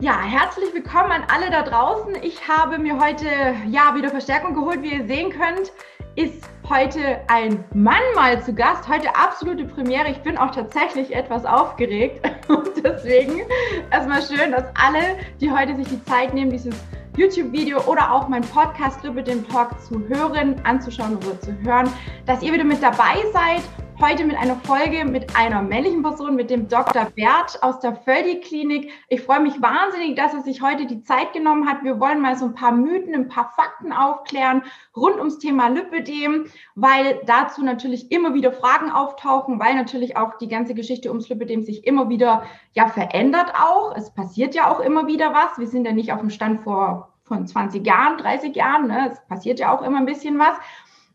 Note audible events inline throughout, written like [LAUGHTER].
Ja, herzlich willkommen an alle da draußen. Ich habe mir heute ja wieder Verstärkung geholt. Wie ihr sehen könnt, ist heute ein Mann mal zu Gast. Heute absolute Premiere. Ich bin auch tatsächlich etwas aufgeregt [LAUGHS] und deswegen erstmal schön, dass alle, die heute sich die Zeit nehmen, dieses YouTube-Video oder auch mein Podcast über den Talk zu hören, anzuschauen oder zu hören, dass ihr wieder mit dabei seid Heute mit einer Folge mit einer männlichen Person, mit dem Dr. Bert aus der Völdi-Klinik. Ich freue mich wahnsinnig, dass er sich heute die Zeit genommen hat. Wir wollen mal so ein paar Mythen, ein paar Fakten aufklären rund ums Thema Lipödem, weil dazu natürlich immer wieder Fragen auftauchen, weil natürlich auch die ganze Geschichte ums Lipödem sich immer wieder ja verändert auch. Es passiert ja auch immer wieder was. Wir sind ja nicht auf dem Stand vor von 20 Jahren, 30 Jahren. Ne? Es passiert ja auch immer ein bisschen was.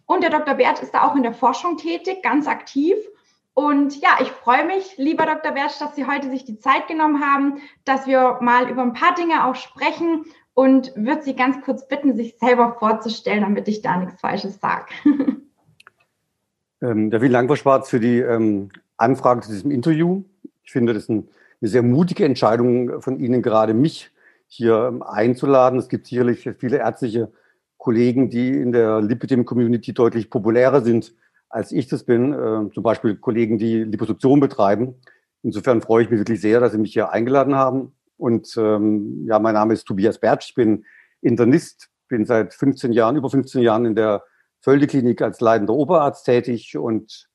Und der Dr. Bert ist da auch in der Forschung tätig, ganz aktiv. Und ja, ich freue mich, lieber Dr. Bert, dass Sie heute sich die Zeit genommen haben, dass wir mal über ein paar Dinge auch sprechen und würde Sie ganz kurz bitten, sich selber vorzustellen, damit ich da nichts Falsches sage. [LAUGHS] Ähm, ja, vielen Dank, Frau Schwarz, für die ähm, Anfrage zu diesem Interview. Ich finde, das ist ein, eine sehr mutige Entscheidung von Ihnen, gerade mich hier ähm, einzuladen. Es gibt sicherlich viele ärztliche Kollegen, die in der Lipidem-Community deutlich populärer sind, als ich das bin. Äh, zum Beispiel Kollegen, die Liposuktion betreiben. Insofern freue ich mich wirklich sehr, dass Sie mich hier eingeladen haben. Und ähm, ja, mein Name ist Tobias Bertsch. Ich bin Internist, bin seit 15 Jahren, über 15 Jahren in der Völde-Klinik als leitender Oberarzt tätig und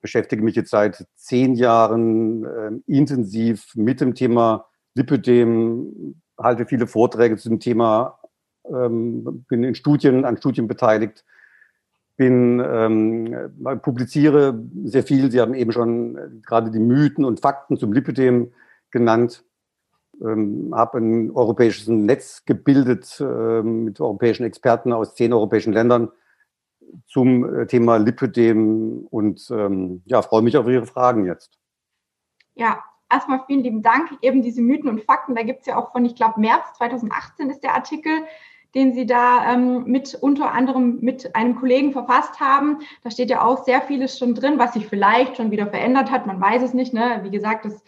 beschäftige mich jetzt seit zehn Jahren äh, intensiv mit dem Thema Lipödem, halte viele Vorträge zu dem Thema ähm, bin in Studien, an Studien beteiligt, bin, ähm, publiziere sehr viel. Sie haben eben schon äh, gerade die Mythen und Fakten zum Lipidem genannt. Ähm, habe ein europäisches Netz gebildet äh, mit europäischen Experten aus zehn europäischen Ländern zum äh, Thema Lipidem und ähm, ja, freue mich auf Ihre Fragen jetzt. Ja, erstmal vielen lieben Dank. Eben diese Mythen und Fakten, da gibt es ja auch von, ich glaube, März 2018 ist der Artikel den Sie da ähm, mit unter anderem mit einem Kollegen verfasst haben. Da steht ja auch sehr vieles schon drin, was sich vielleicht schon wieder verändert hat. Man weiß es nicht. Ne? Wie gesagt, es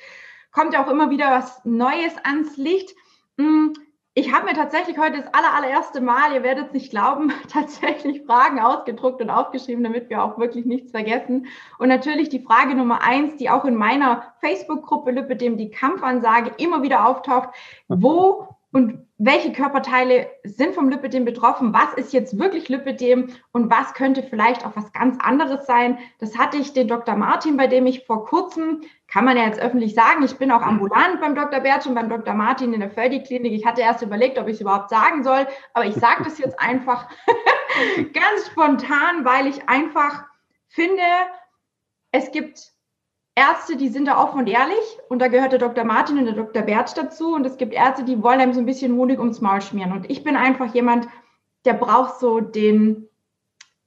kommt ja auch immer wieder was Neues ans Licht. Hm, ich habe mir tatsächlich heute das aller, allererste Mal, ihr werdet es nicht glauben, [LAUGHS] tatsächlich Fragen ausgedruckt und aufgeschrieben, damit wir auch wirklich nichts vergessen. Und natürlich die Frage Nummer eins, die auch in meiner Facebook-Gruppe Lipidem die Kampfansage immer wieder auftaucht. Wo und welche Körperteile sind vom Lipidem betroffen, was ist jetzt wirklich Lipidem und was könnte vielleicht auch was ganz anderes sein. Das hatte ich den Dr. Martin, bei dem ich vor kurzem, kann man ja jetzt öffentlich sagen, ich bin auch ambulant beim Dr. Bertsch und beim Dr. Martin in der Völdi-Klinik. Ich hatte erst überlegt, ob ich es überhaupt sagen soll, aber ich sage das jetzt einfach [LAUGHS] ganz spontan, weil ich einfach finde, es gibt Ärzte, die sind da offen und ehrlich und da gehört der Dr. Martin und der Dr. Bertsch dazu und es gibt Ärzte, die wollen einem so ein bisschen Honig ums Maul schmieren und ich bin einfach jemand, der braucht so den,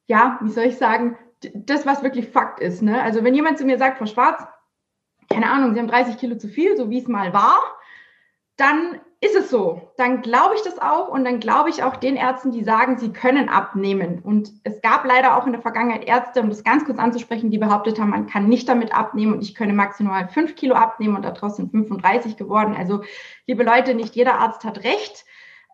ja, wie soll ich sagen, das, was wirklich Fakt ist. Ne? Also wenn jemand zu mir sagt, Frau Schwarz, keine Ahnung, Sie haben 30 Kilo zu viel, so wie es mal war, dann ist es so. Dann glaube ich das auch und dann glaube ich auch den Ärzten, die sagen, sie können abnehmen. Und es gab leider auch in der Vergangenheit Ärzte, um das ganz kurz anzusprechen, die behauptet haben, man kann nicht damit abnehmen und ich könne maximal fünf Kilo abnehmen und daraus sind 35 geworden. Also, liebe Leute, nicht jeder Arzt hat recht.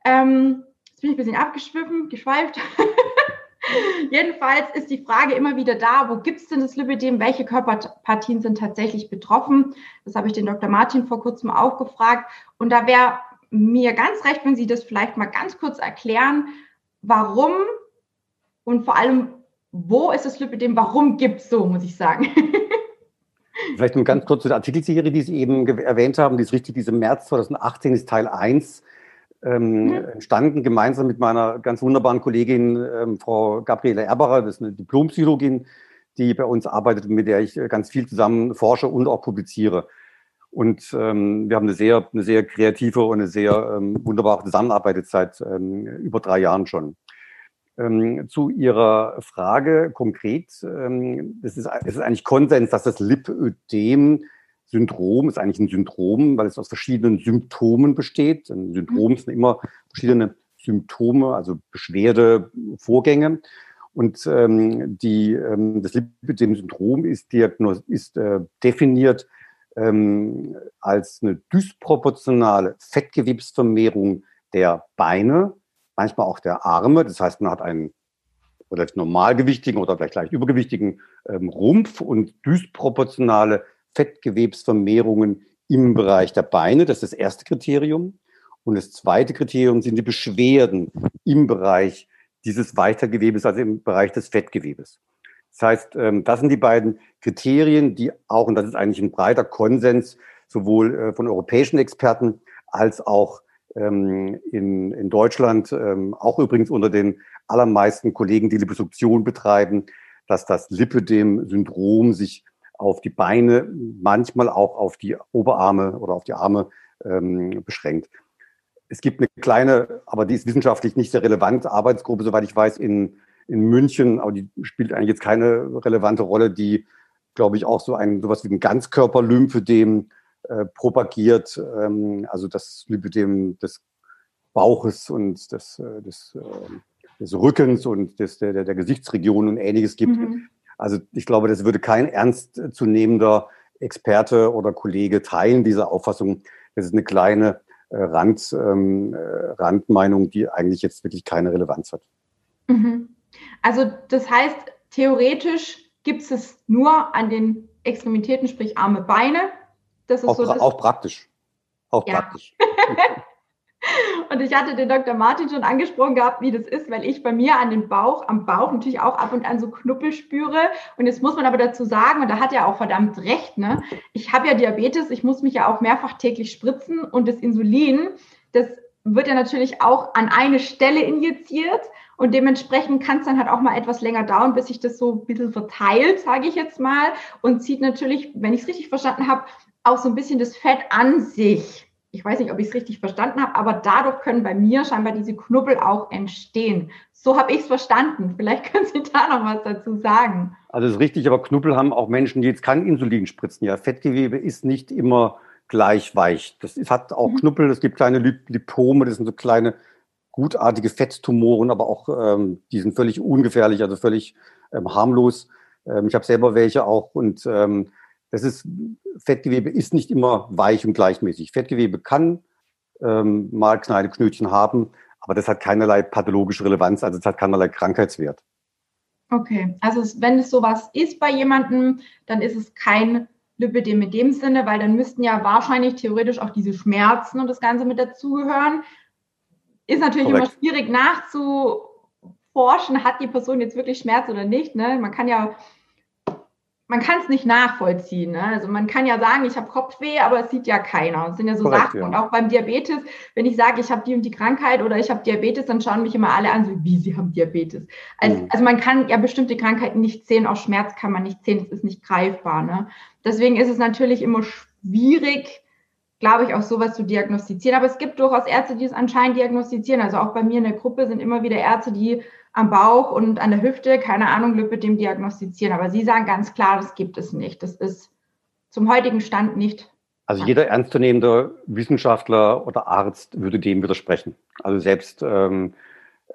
Ähm, jetzt bin ich ein bisschen abgeschwiffen, geschweift. [LAUGHS] Jedenfalls ist die Frage immer wieder da, wo gibt es denn das Lipidem? Welche Körperpartien sind tatsächlich betroffen? Das habe ich den Dr. Martin vor kurzem auch gefragt. Und da wäre mir ganz recht, wenn Sie das vielleicht mal ganz kurz erklären, warum und vor allem, wo ist das Lipidem, warum gibt es so, muss ich sagen. [LAUGHS] Vielleicht nur ganz kurz zu der Artikelserie, die Sie eben erwähnt haben, die ist richtig, diese März 2018 ist Teil 1 ähm, mhm. entstanden, gemeinsam mit meiner ganz wunderbaren Kollegin ähm, Frau Gabriele Erbacher, das ist eine Diplompsychologin, die bei uns arbeitet, mit der ich ganz viel zusammen forsche und auch publiziere. Und ähm, wir haben eine sehr, eine sehr kreative und eine sehr ähm, wunderbare Zusammenarbeit jetzt seit ähm, über drei Jahren schon. Ähm, zu Ihrer Frage konkret, ähm, das ist, es ist eigentlich Konsens, dass das Lipödem Syndrom ist eigentlich ein Syndrom, weil es aus verschiedenen Symptomen besteht. Ein Syndrom sind immer verschiedene Symptome, also Beschwerdevorgänge. Und ähm, die, ähm, das Lipödem-Syndrom ist, diagnos ist äh, definiert ähm, als eine dysproportionale Fettgewebsvermehrung der Beine, manchmal auch der Arme. Das heißt, man hat einen relativ normalgewichtigen oder vielleicht leicht übergewichtigen ähm, Rumpf und dysproportionale Fettgewebsvermehrungen im Bereich der Beine. Das ist das erste Kriterium. Und das zweite Kriterium sind die Beschwerden im Bereich dieses Weitergewebes, also im Bereich des Fettgewebes. Das heißt, ähm, das sind die beiden Kriterien, die auch, und das ist eigentlich ein breiter Konsens, sowohl äh, von europäischen Experten als auch ähm, in, in Deutschland, ähm, auch übrigens unter den allermeisten Kollegen, die Liposuktion betreiben, dass das Lipödem-Syndrom sich auf die Beine, manchmal auch auf die Oberarme oder auf die Arme beschränkt. Es gibt eine kleine, aber die ist wissenschaftlich nicht sehr relevant, Arbeitsgruppe, soweit ich weiß, in, in München, aber die spielt eigentlich jetzt keine relevante Rolle, die, glaube ich, auch so ein sowas wie ein Ganzkörperlymphödem äh, propagiert, ähm, also das Lipödem des Bauches und des, äh, des, äh, des Rückens und des, der, der Gesichtsregion und ähnliches gibt. Mhm. Also ich glaube, das würde kein ernstzunehmender Experte oder Kollege teilen, diese Auffassung. Das ist eine kleine äh, Rand, ähm, äh, Randmeinung, die eigentlich jetzt wirklich keine Relevanz hat. Mhm. Also das heißt, theoretisch gibt es nur an den Extremitäten, sprich Arme, Beine. Das ist auch, so das auch praktisch. Auch ja. praktisch. [LAUGHS] Und ich hatte den Dr. Martin schon angesprochen gehabt, wie das ist, weil ich bei mir an den Bauch, am Bauch natürlich auch ab und an so Knuppel spüre. Und jetzt muss man aber dazu sagen, und da hat er auch verdammt recht, ne? Ich habe ja Diabetes, ich muss mich ja auch mehrfach täglich spritzen und das Insulin, das wird ja natürlich auch an eine Stelle injiziert und dementsprechend kann es dann halt auch mal etwas länger dauern, bis sich das so ein bisschen verteilt, sage ich jetzt mal, und zieht natürlich, wenn ich es richtig verstanden habe, auch so ein bisschen das Fett an sich ich weiß nicht, ob ich es richtig verstanden habe, aber dadurch können bei mir scheinbar diese Knubbel auch entstehen. So habe ich es verstanden. Vielleicht [LAUGHS] können Sie da noch was dazu sagen. Also das ist richtig, aber Knubbel haben auch Menschen, die jetzt kein Insulin spritzen. Ja, Fettgewebe ist nicht immer gleich weich. Das hat auch mhm. Knubbel, es gibt kleine Lipome, das sind so kleine gutartige Fetttumoren, aber auch ähm, die sind völlig ungefährlich, also völlig ähm, harmlos. Ähm, ich habe selber welche auch und ähm, das ist, Fettgewebe ist nicht immer weich und gleichmäßig. Fettgewebe kann ähm, mal kleine Knötchen haben, aber das hat keinerlei pathologische Relevanz, also es hat keinerlei Krankheitswert. Okay, also wenn es sowas ist bei jemandem, dann ist es kein Lipidem in dem Sinne, weil dann müssten ja wahrscheinlich theoretisch auch diese Schmerzen und das Ganze mit dazugehören. Ist natürlich Korrekt. immer schwierig nachzuforschen, hat die Person jetzt wirklich Schmerz oder nicht. Ne? Man kann ja man kann es nicht nachvollziehen. Ne? Also man kann ja sagen, ich habe Kopfweh, aber es sieht ja keiner. Das sind ja so Korrekt, Sachen. Ja. Und auch beim Diabetes, wenn ich sage, ich habe die und die Krankheit oder ich habe Diabetes, dann schauen mich immer alle an, so wie sie haben Diabetes. Also, mhm. also man kann ja bestimmte Krankheiten nicht sehen, auch Schmerz kann man nicht sehen, es ist nicht greifbar. Ne? Deswegen ist es natürlich immer schwierig, glaube ich, auch sowas zu diagnostizieren. Aber es gibt durchaus Ärzte, die es anscheinend diagnostizieren. Also auch bei mir in der Gruppe sind immer wieder Ärzte, die am Bauch und an der Hüfte, keine Ahnung, Lipidem diagnostizieren. Aber Sie sagen ganz klar, das gibt es nicht. Das ist zum heutigen Stand nicht. Also jeder ernstzunehmende Wissenschaftler oder Arzt würde dem widersprechen. Also selbst ähm,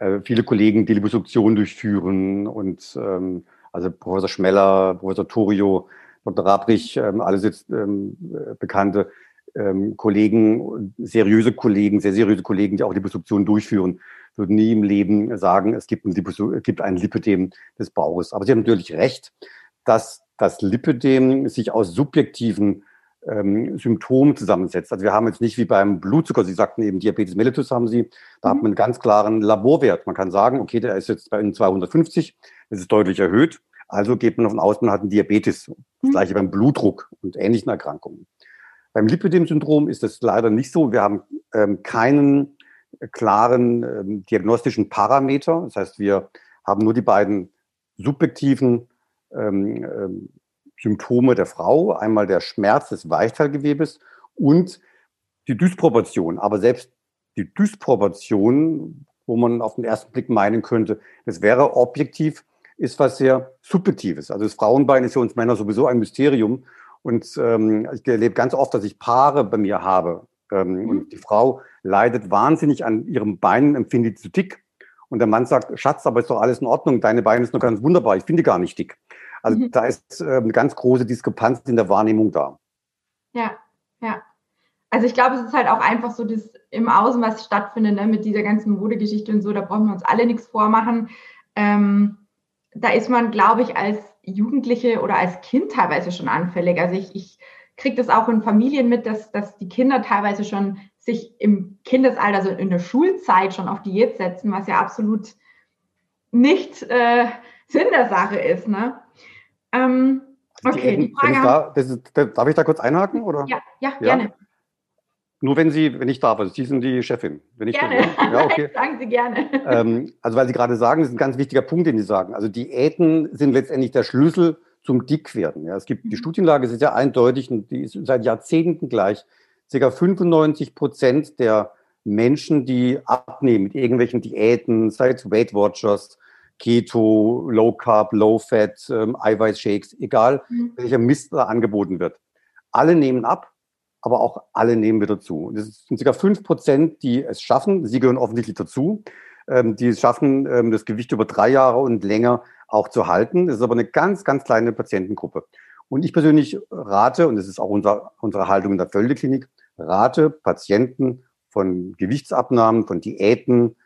äh, viele Kollegen, die Liposuktion durchführen und ähm, also Professor Schmeller, Professor Torio, Dr. Rabrich, ähm, alles jetzt ähm, bekannte ähm, Kollegen, seriöse Kollegen, sehr seriöse Kollegen, die auch Liposuktion durchführen, würden nie im Leben sagen, es gibt ein, es gibt ein Lipödem des Bauches. Aber Sie haben natürlich recht, dass das Lipödem sich aus subjektiven ähm, Symptomen zusammensetzt. Also wir haben jetzt nicht wie beim Blutzucker, Sie sagten eben Diabetes mellitus haben Sie, da mhm. hat man einen ganz klaren Laborwert. Man kann sagen, okay, der ist jetzt bei Ihnen 250, das ist deutlich erhöht. Also geht man davon aus, man hat einen Diabetes. Das mhm. gleiche beim Blutdruck und ähnlichen Erkrankungen. Beim Lipödem-Syndrom ist das leider nicht so. Wir haben ähm, keinen klaren ähm, diagnostischen Parameter. Das heißt, wir haben nur die beiden subjektiven ähm, ähm, Symptome der Frau, einmal der Schmerz des Weichteilgewebes und die Dysproportion. Aber selbst die Dysproportion, wo man auf den ersten Blick meinen könnte, das wäre objektiv, ist was sehr Subjektives. Also das Frauenbein ist für uns Männer sowieso ein Mysterium. Und ähm, ich erlebe ganz oft, dass ich Paare bei mir habe, ähm, mhm. Und die Frau leidet wahnsinnig an ihrem Beinen, empfindet sie dick. Und der Mann sagt, Schatz, aber ist doch alles in Ordnung, deine Beine sind doch ganz wunderbar, ich finde gar nicht dick. Also mhm. da ist äh, eine ganz große Diskrepanz in der Wahrnehmung da. Ja, ja. Also ich glaube, es ist halt auch einfach so das im Außen, was stattfindet, ne, mit dieser ganzen Modegeschichte und so, da brauchen wir uns alle nichts vormachen. Ähm, da ist man, glaube ich, als Jugendliche oder als Kind teilweise schon anfällig. Also ich, ich kriege das auch in Familien mit, dass, dass die Kinder teilweise schon sich im Kindesalter, also in der Schulzeit schon auf Diät setzen, was ja absolut nicht äh, Sinn der Sache ist. Ne? Ähm, okay, die, die Frage. Da, ist, darf ich da kurz einhaken? Oder? Ja, ja, ja, gerne. Nur wenn Sie, wenn ich darf, also Sie sind die Chefin. Wenn ich gerne. Bin, ja, okay. [LAUGHS] sagen Sie gerne. Ähm, also weil Sie gerade sagen, das ist ein ganz wichtiger Punkt, den Sie sagen. Also Diäten sind letztendlich der Schlüssel zum Dickwerden. Ja, es gibt die mhm. Studienlage, ist ja eindeutig und die ist seit Jahrzehnten gleich. Circa 95 Prozent der Menschen, die abnehmen mit irgendwelchen Diäten, sei es Weight Watchers, Keto, Low Carb, Low Fat, ähm, Eiweißshakes, egal mhm. welcher Mist da angeboten wird. Alle nehmen ab aber auch alle nehmen wir dazu. Das sind ca. 5 Prozent, die es schaffen. Sie gehören offensichtlich dazu, ähm, die es schaffen, ähm, das Gewicht über drei Jahre und länger auch zu halten. Das ist aber eine ganz, ganz kleine Patientengruppe. Und ich persönlich rate, und das ist auch unser, unsere Haltung in der Völdeklinik, rate Patienten von Gewichtsabnahmen, von Diäten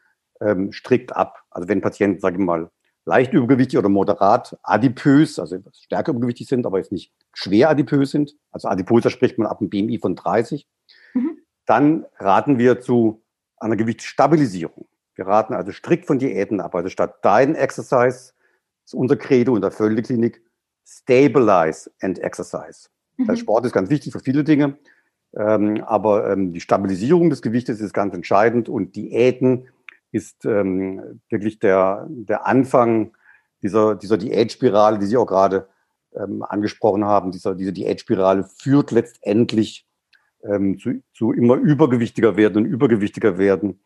ähm, strikt ab. Also wenn Patienten, sage ich mal, leicht übergewichtig oder moderat adipös, also stärker übergewichtig sind, aber jetzt nicht schwer adipös sind, also adipöser spricht man ab einem BMI von 30, mhm. dann raten wir zu einer Gewichtsstabilisierung. Wir raten also strikt von Diäten ab. Also statt Diet Exercise ist unser Credo in der Völdeklinik Stabilize and Exercise. Mhm. Der Sport ist ganz wichtig für viele Dinge, ähm, aber ähm, die Stabilisierung des Gewichtes ist ganz entscheidend und Diäten ist ähm, wirklich der, der Anfang dieser, dieser Diätspirale, die Sie auch gerade ähm, angesprochen haben. Dieser, diese Diätspirale führt letztendlich ähm, zu, zu immer übergewichtiger werden und übergewichtiger werden.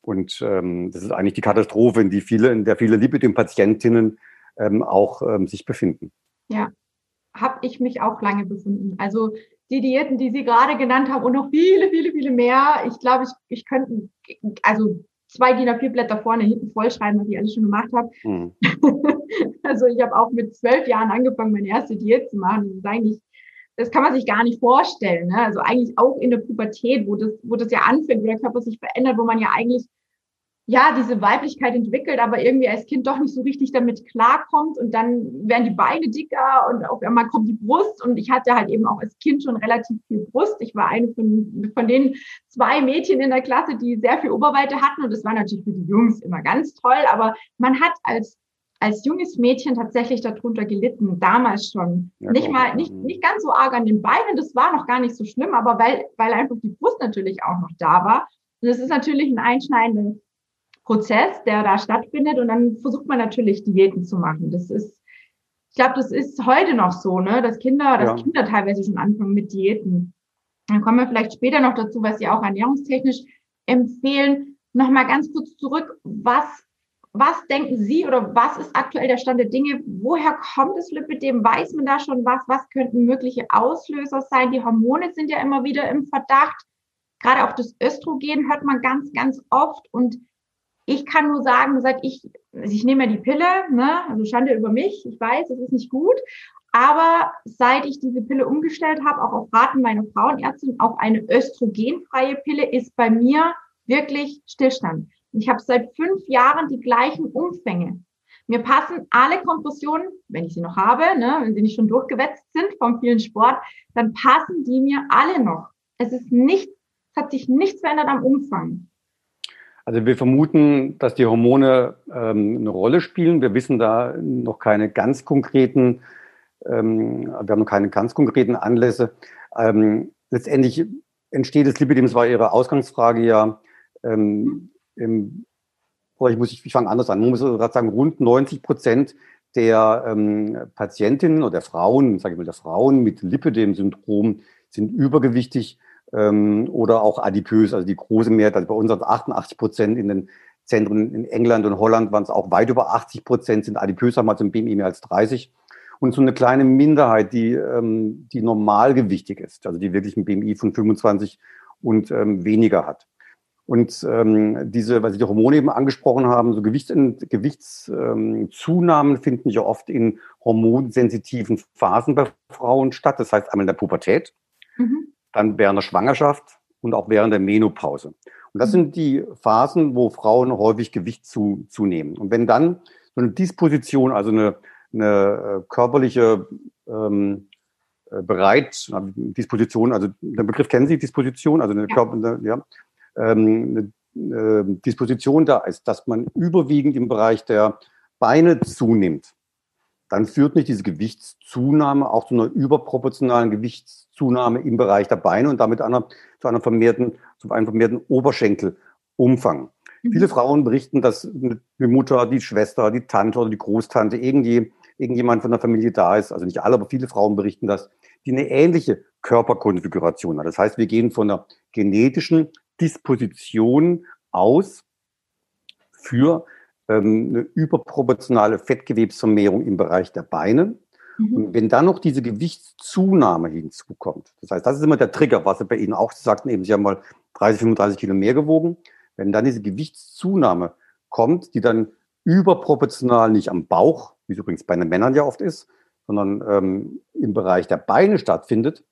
Und ähm, das ist eigentlich die Katastrophe, in, die viele, in der viele Lipidem-Patientinnen ähm, auch ähm, sich befinden. Ja, habe ich mich auch lange befunden. Also die Diäten, die Sie gerade genannt haben und noch viele, viele, viele mehr. Ich glaube, ich, ich könnte, also zwei DIN A4 Blätter vorne, hinten vollschreiben, was ich alles schon gemacht habe. Mhm. [LAUGHS] also ich habe auch mit zwölf Jahren angefangen, meine erste Diät zu machen. Das eigentlich, das kann man sich gar nicht vorstellen. Ne? Also eigentlich auch in der Pubertät, wo das, wo das ja anfängt, wo der Körper sich verändert, wo man ja eigentlich ja, diese Weiblichkeit entwickelt, aber irgendwie als Kind doch nicht so richtig damit klarkommt. Und dann werden die Beine dicker und auf einmal kommt die Brust. Und ich hatte halt eben auch als Kind schon relativ viel Brust. Ich war eine von, von den zwei Mädchen in der Klasse, die sehr viel Oberweite hatten. Und das war natürlich für die Jungs immer ganz toll, aber man hat als als junges Mädchen tatsächlich darunter gelitten, damals schon. Ja, nicht mal, nicht, nicht ganz so arg an den Beinen, das war noch gar nicht so schlimm, aber weil, weil einfach die Brust natürlich auch noch da war. Und das ist natürlich ein einschneidendes Prozess, der da stattfindet. Und dann versucht man natürlich Diäten zu machen. Das ist, ich glaube, das ist heute noch so, ne, dass Kinder, dass Kinder teilweise schon anfangen mit Diäten. Dann kommen wir vielleicht später noch dazu, was Sie auch ernährungstechnisch empfehlen. Nochmal ganz kurz zurück. Was, was denken Sie oder was ist aktuell der Stand der Dinge? Woher kommt das Lipidem? Weiß man da schon was? Was könnten mögliche Auslöser sein? Die Hormone sind ja immer wieder im Verdacht. Gerade auch das Östrogen hört man ganz, ganz oft. Und ich kann nur sagen, seit ich, also ich nehme ja die Pille, ne, also Schande über mich, ich weiß, es ist nicht gut, aber seit ich diese Pille umgestellt habe, auch auf Raten meiner Frauenärztin, auf eine östrogenfreie Pille, ist bei mir wirklich Stillstand. Ich habe seit fünf Jahren die gleichen Umfänge. Mir passen alle Kompressionen, wenn ich sie noch habe, ne, wenn sie nicht schon durchgewetzt sind vom vielen Sport, dann passen die mir alle noch. Es ist nicht, es hat sich nichts verändert am Umfang. Also wir vermuten, dass die Hormone ähm, eine Rolle spielen. Wir wissen da noch keine ganz konkreten, ähm, wir haben noch keine ganz konkreten Anlässe. Ähm, letztendlich entsteht das Lipidem, das war Ihre Ausgangsfrage ja, ähm, im, ich muss, ich, fange anders an, man muss gerade sagen, rund 90 Prozent der ähm, Patientinnen oder der Frauen, sage ich mal, der Frauen mit Lipidem-Syndrom sind übergewichtig ähm, oder auch adipös, also die große Mehrheit, also bei uns sind 88 Prozent in den Zentren in England und Holland waren es auch weit über 80 Prozent sind adipös, haben also ein BMI mehr als 30 und so eine kleine Minderheit, die, ähm, die normalgewichtig ist, also die wirklich ein BMI von 25 und ähm, weniger hat. Und ähm, diese, weil Sie die Hormone eben angesprochen haben, so Gewichts, Gewichtszunahmen ähm, finden ja oft in hormonsensitiven Phasen bei Frauen statt. Das heißt einmal in der Pubertät, mhm. Dann während der Schwangerschaft und auch während der Menopause. Und das mhm. sind die Phasen, wo Frauen häufig Gewicht zu, zunehmen. Und wenn dann so eine Disposition, also eine, eine äh, körperliche ähm, äh, bereit, Disposition, also der Begriff kennen Sie, Disposition, also eine, ja. Körper, eine, ja, ähm, eine, eine äh, Disposition da ist, dass man überwiegend im Bereich der Beine zunimmt, dann führt nicht diese Gewichtszunahme auch zu einer überproportionalen Gewichtszunahme im Bereich der Beine und damit einer, zu, einer vermehrten, zu einem vermehrten Oberschenkelumfang. Mhm. Viele Frauen berichten, dass die Mutter, die Schwester, die Tante oder die Großtante, irgendwie, irgendjemand von der Familie da ist. Also nicht alle, aber viele Frauen berichten das, die eine ähnliche Körperkonfiguration hat. Das heißt, wir gehen von einer genetischen Disposition aus für eine überproportionale Fettgewebsvermehrung im Bereich der Beine. Mhm. Und wenn dann noch diese Gewichtszunahme hinzukommt, das heißt, das ist immer der Trigger, was Sie bei Ihnen auch sagten, eben Sie haben mal 30, 35 Kilo mehr gewogen. Wenn dann diese Gewichtszunahme kommt, die dann überproportional nicht am Bauch, wie es übrigens bei den Männern ja oft ist, sondern ähm, im Bereich der Beine stattfindet,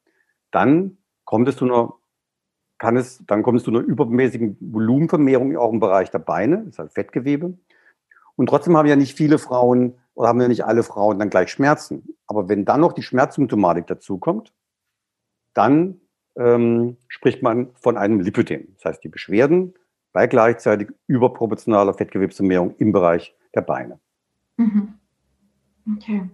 dann kommt es zu einer kann es, dann kommt es zu einer übermäßigen Volumenvermehrung auch im Bereich der Beine, das ist halt Fettgewebe. Und trotzdem haben ja nicht viele Frauen oder haben ja nicht alle Frauen dann gleich Schmerzen. Aber wenn dann noch die Schmerzsymptomatik dazukommt, dann ähm, spricht man von einem Lipödem. Das heißt, die Beschwerden bei gleichzeitig überproportionaler Fettgewebsvermehrung im Bereich der Beine. Mhm. Okay.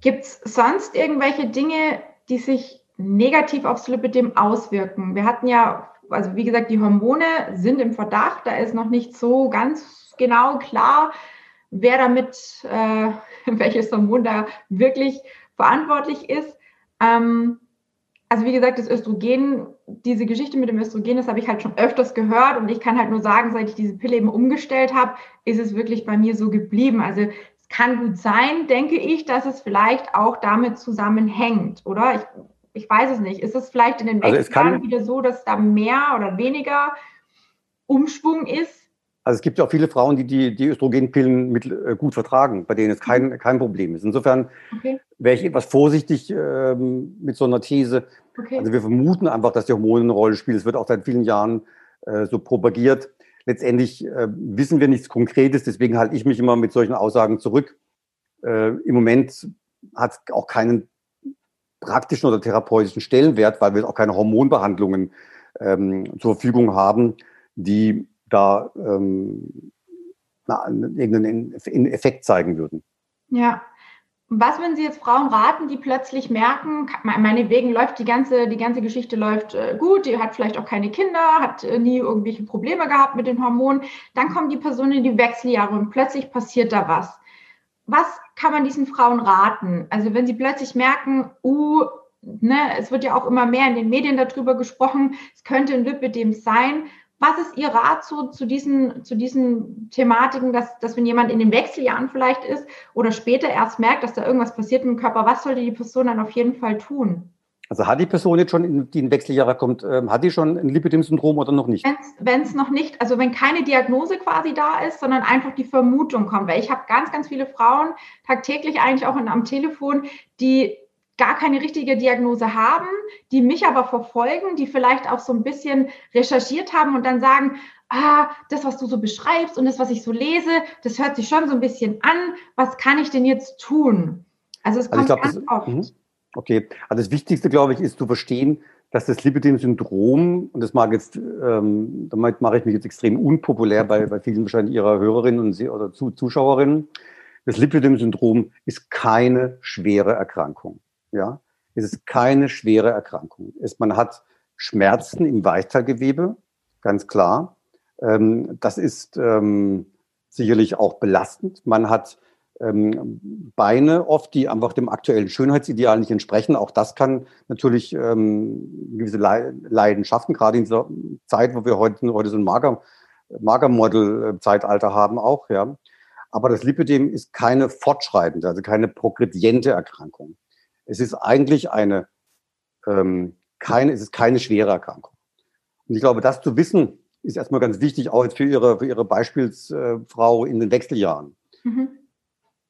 Gibt es sonst irgendwelche Dinge, die sich negativ aufs Lipödem auswirken? Wir hatten ja, also wie gesagt, die Hormone sind im Verdacht. Da ist noch nicht so ganz genau klar, wer damit, äh, [LAUGHS] welches Hormon da wirklich verantwortlich ist. Ähm, also wie gesagt, das Östrogen, diese Geschichte mit dem Östrogen, das habe ich halt schon öfters gehört und ich kann halt nur sagen, seit ich diese Pille eben umgestellt habe, ist es wirklich bei mir so geblieben. Also es kann gut sein, denke ich, dass es vielleicht auch damit zusammenhängt, oder? Ich, ich weiß es nicht. Ist es vielleicht in den nächsten also Jahren wieder so, dass da mehr oder weniger Umschwung ist? Also es gibt ja auch viele Frauen, die die, die Östrogenpillen mit, äh, gut vertragen, bei denen es kein, kein Problem ist. Insofern okay. wäre ich etwas vorsichtig ähm, mit so einer These. Okay. Also wir vermuten einfach, dass die Hormone eine Rolle spielen. Es wird auch seit vielen Jahren äh, so propagiert. Letztendlich äh, wissen wir nichts Konkretes, deswegen halte ich mich immer mit solchen Aussagen zurück. Äh, Im Moment hat es auch keinen praktischen oder therapeutischen Stellenwert, weil wir auch keine Hormonbehandlungen ähm, zur Verfügung haben, die da ähm, na, irgendeinen Effekt zeigen würden. Ja. Was würden Sie jetzt Frauen raten, die plötzlich merken, meinetwegen läuft die ganze, die ganze Geschichte läuft äh, gut, die hat vielleicht auch keine Kinder, hat äh, nie irgendwelche Probleme gehabt mit den Hormonen, dann kommen die Personen in die Wechseljahre und plötzlich passiert da was. Was kann man diesen Frauen raten? Also wenn sie plötzlich merken, uh, ne, es wird ja auch immer mehr in den Medien darüber gesprochen, es könnte ein Lipidem sein, was ist Ihr Rat zu, zu, diesen, zu diesen Thematiken, dass, dass wenn jemand in den Wechseljahren vielleicht ist oder später erst merkt, dass da irgendwas passiert im Körper, was sollte die Person dann auf jeden Fall tun? Also hat die Person jetzt schon, in, die in Wechseljahre kommt, ähm, hat die schon ein Lipidem-Syndrom oder noch nicht? Wenn es noch nicht, also wenn keine Diagnose quasi da ist, sondern einfach die Vermutung kommt. Weil ich habe ganz, ganz viele Frauen tagtäglich eigentlich auch in, am Telefon, die gar keine richtige Diagnose haben, die mich aber verfolgen, die vielleicht auch so ein bisschen recherchiert haben und dann sagen, ah, das, was du so beschreibst und das, was ich so lese, das hört sich schon so ein bisschen an. Was kann ich denn jetzt tun? Also es kommt also glaub, ganz das, oft. Mhm. Okay, also das Wichtigste, glaube ich, ist zu verstehen, dass das Lipidem-Syndrom, und das mag jetzt, ähm, damit mache ich mich jetzt extrem unpopulär bei, bei vielen wahrscheinlich Ihrer Hörerinnen und oder Zuschauerinnen, das Lipidem-Syndrom ist keine schwere Erkrankung. Ja, es ist keine schwere Erkrankung. Es, man hat Schmerzen im Weichteilgewebe, ganz klar. Ähm, das ist ähm, sicherlich auch belastend. Man hat ähm, Beine oft, die einfach dem aktuellen Schönheitsideal nicht entsprechen. Auch das kann natürlich ähm, gewisse Leiden schaffen, gerade in dieser Zeit, wo wir heute, heute so ein Mager, Magermodel-Zeitalter haben auch, ja. Aber das Lipidem ist keine fortschreitende, also keine progrediente Erkrankung. Es ist eigentlich eine, ähm, keine, es ist keine schwere Erkrankung. Und ich glaube, das zu wissen, ist erstmal ganz wichtig, auch jetzt für Ihre, für Ihre Beispielsfrau in den Wechseljahren. Mhm.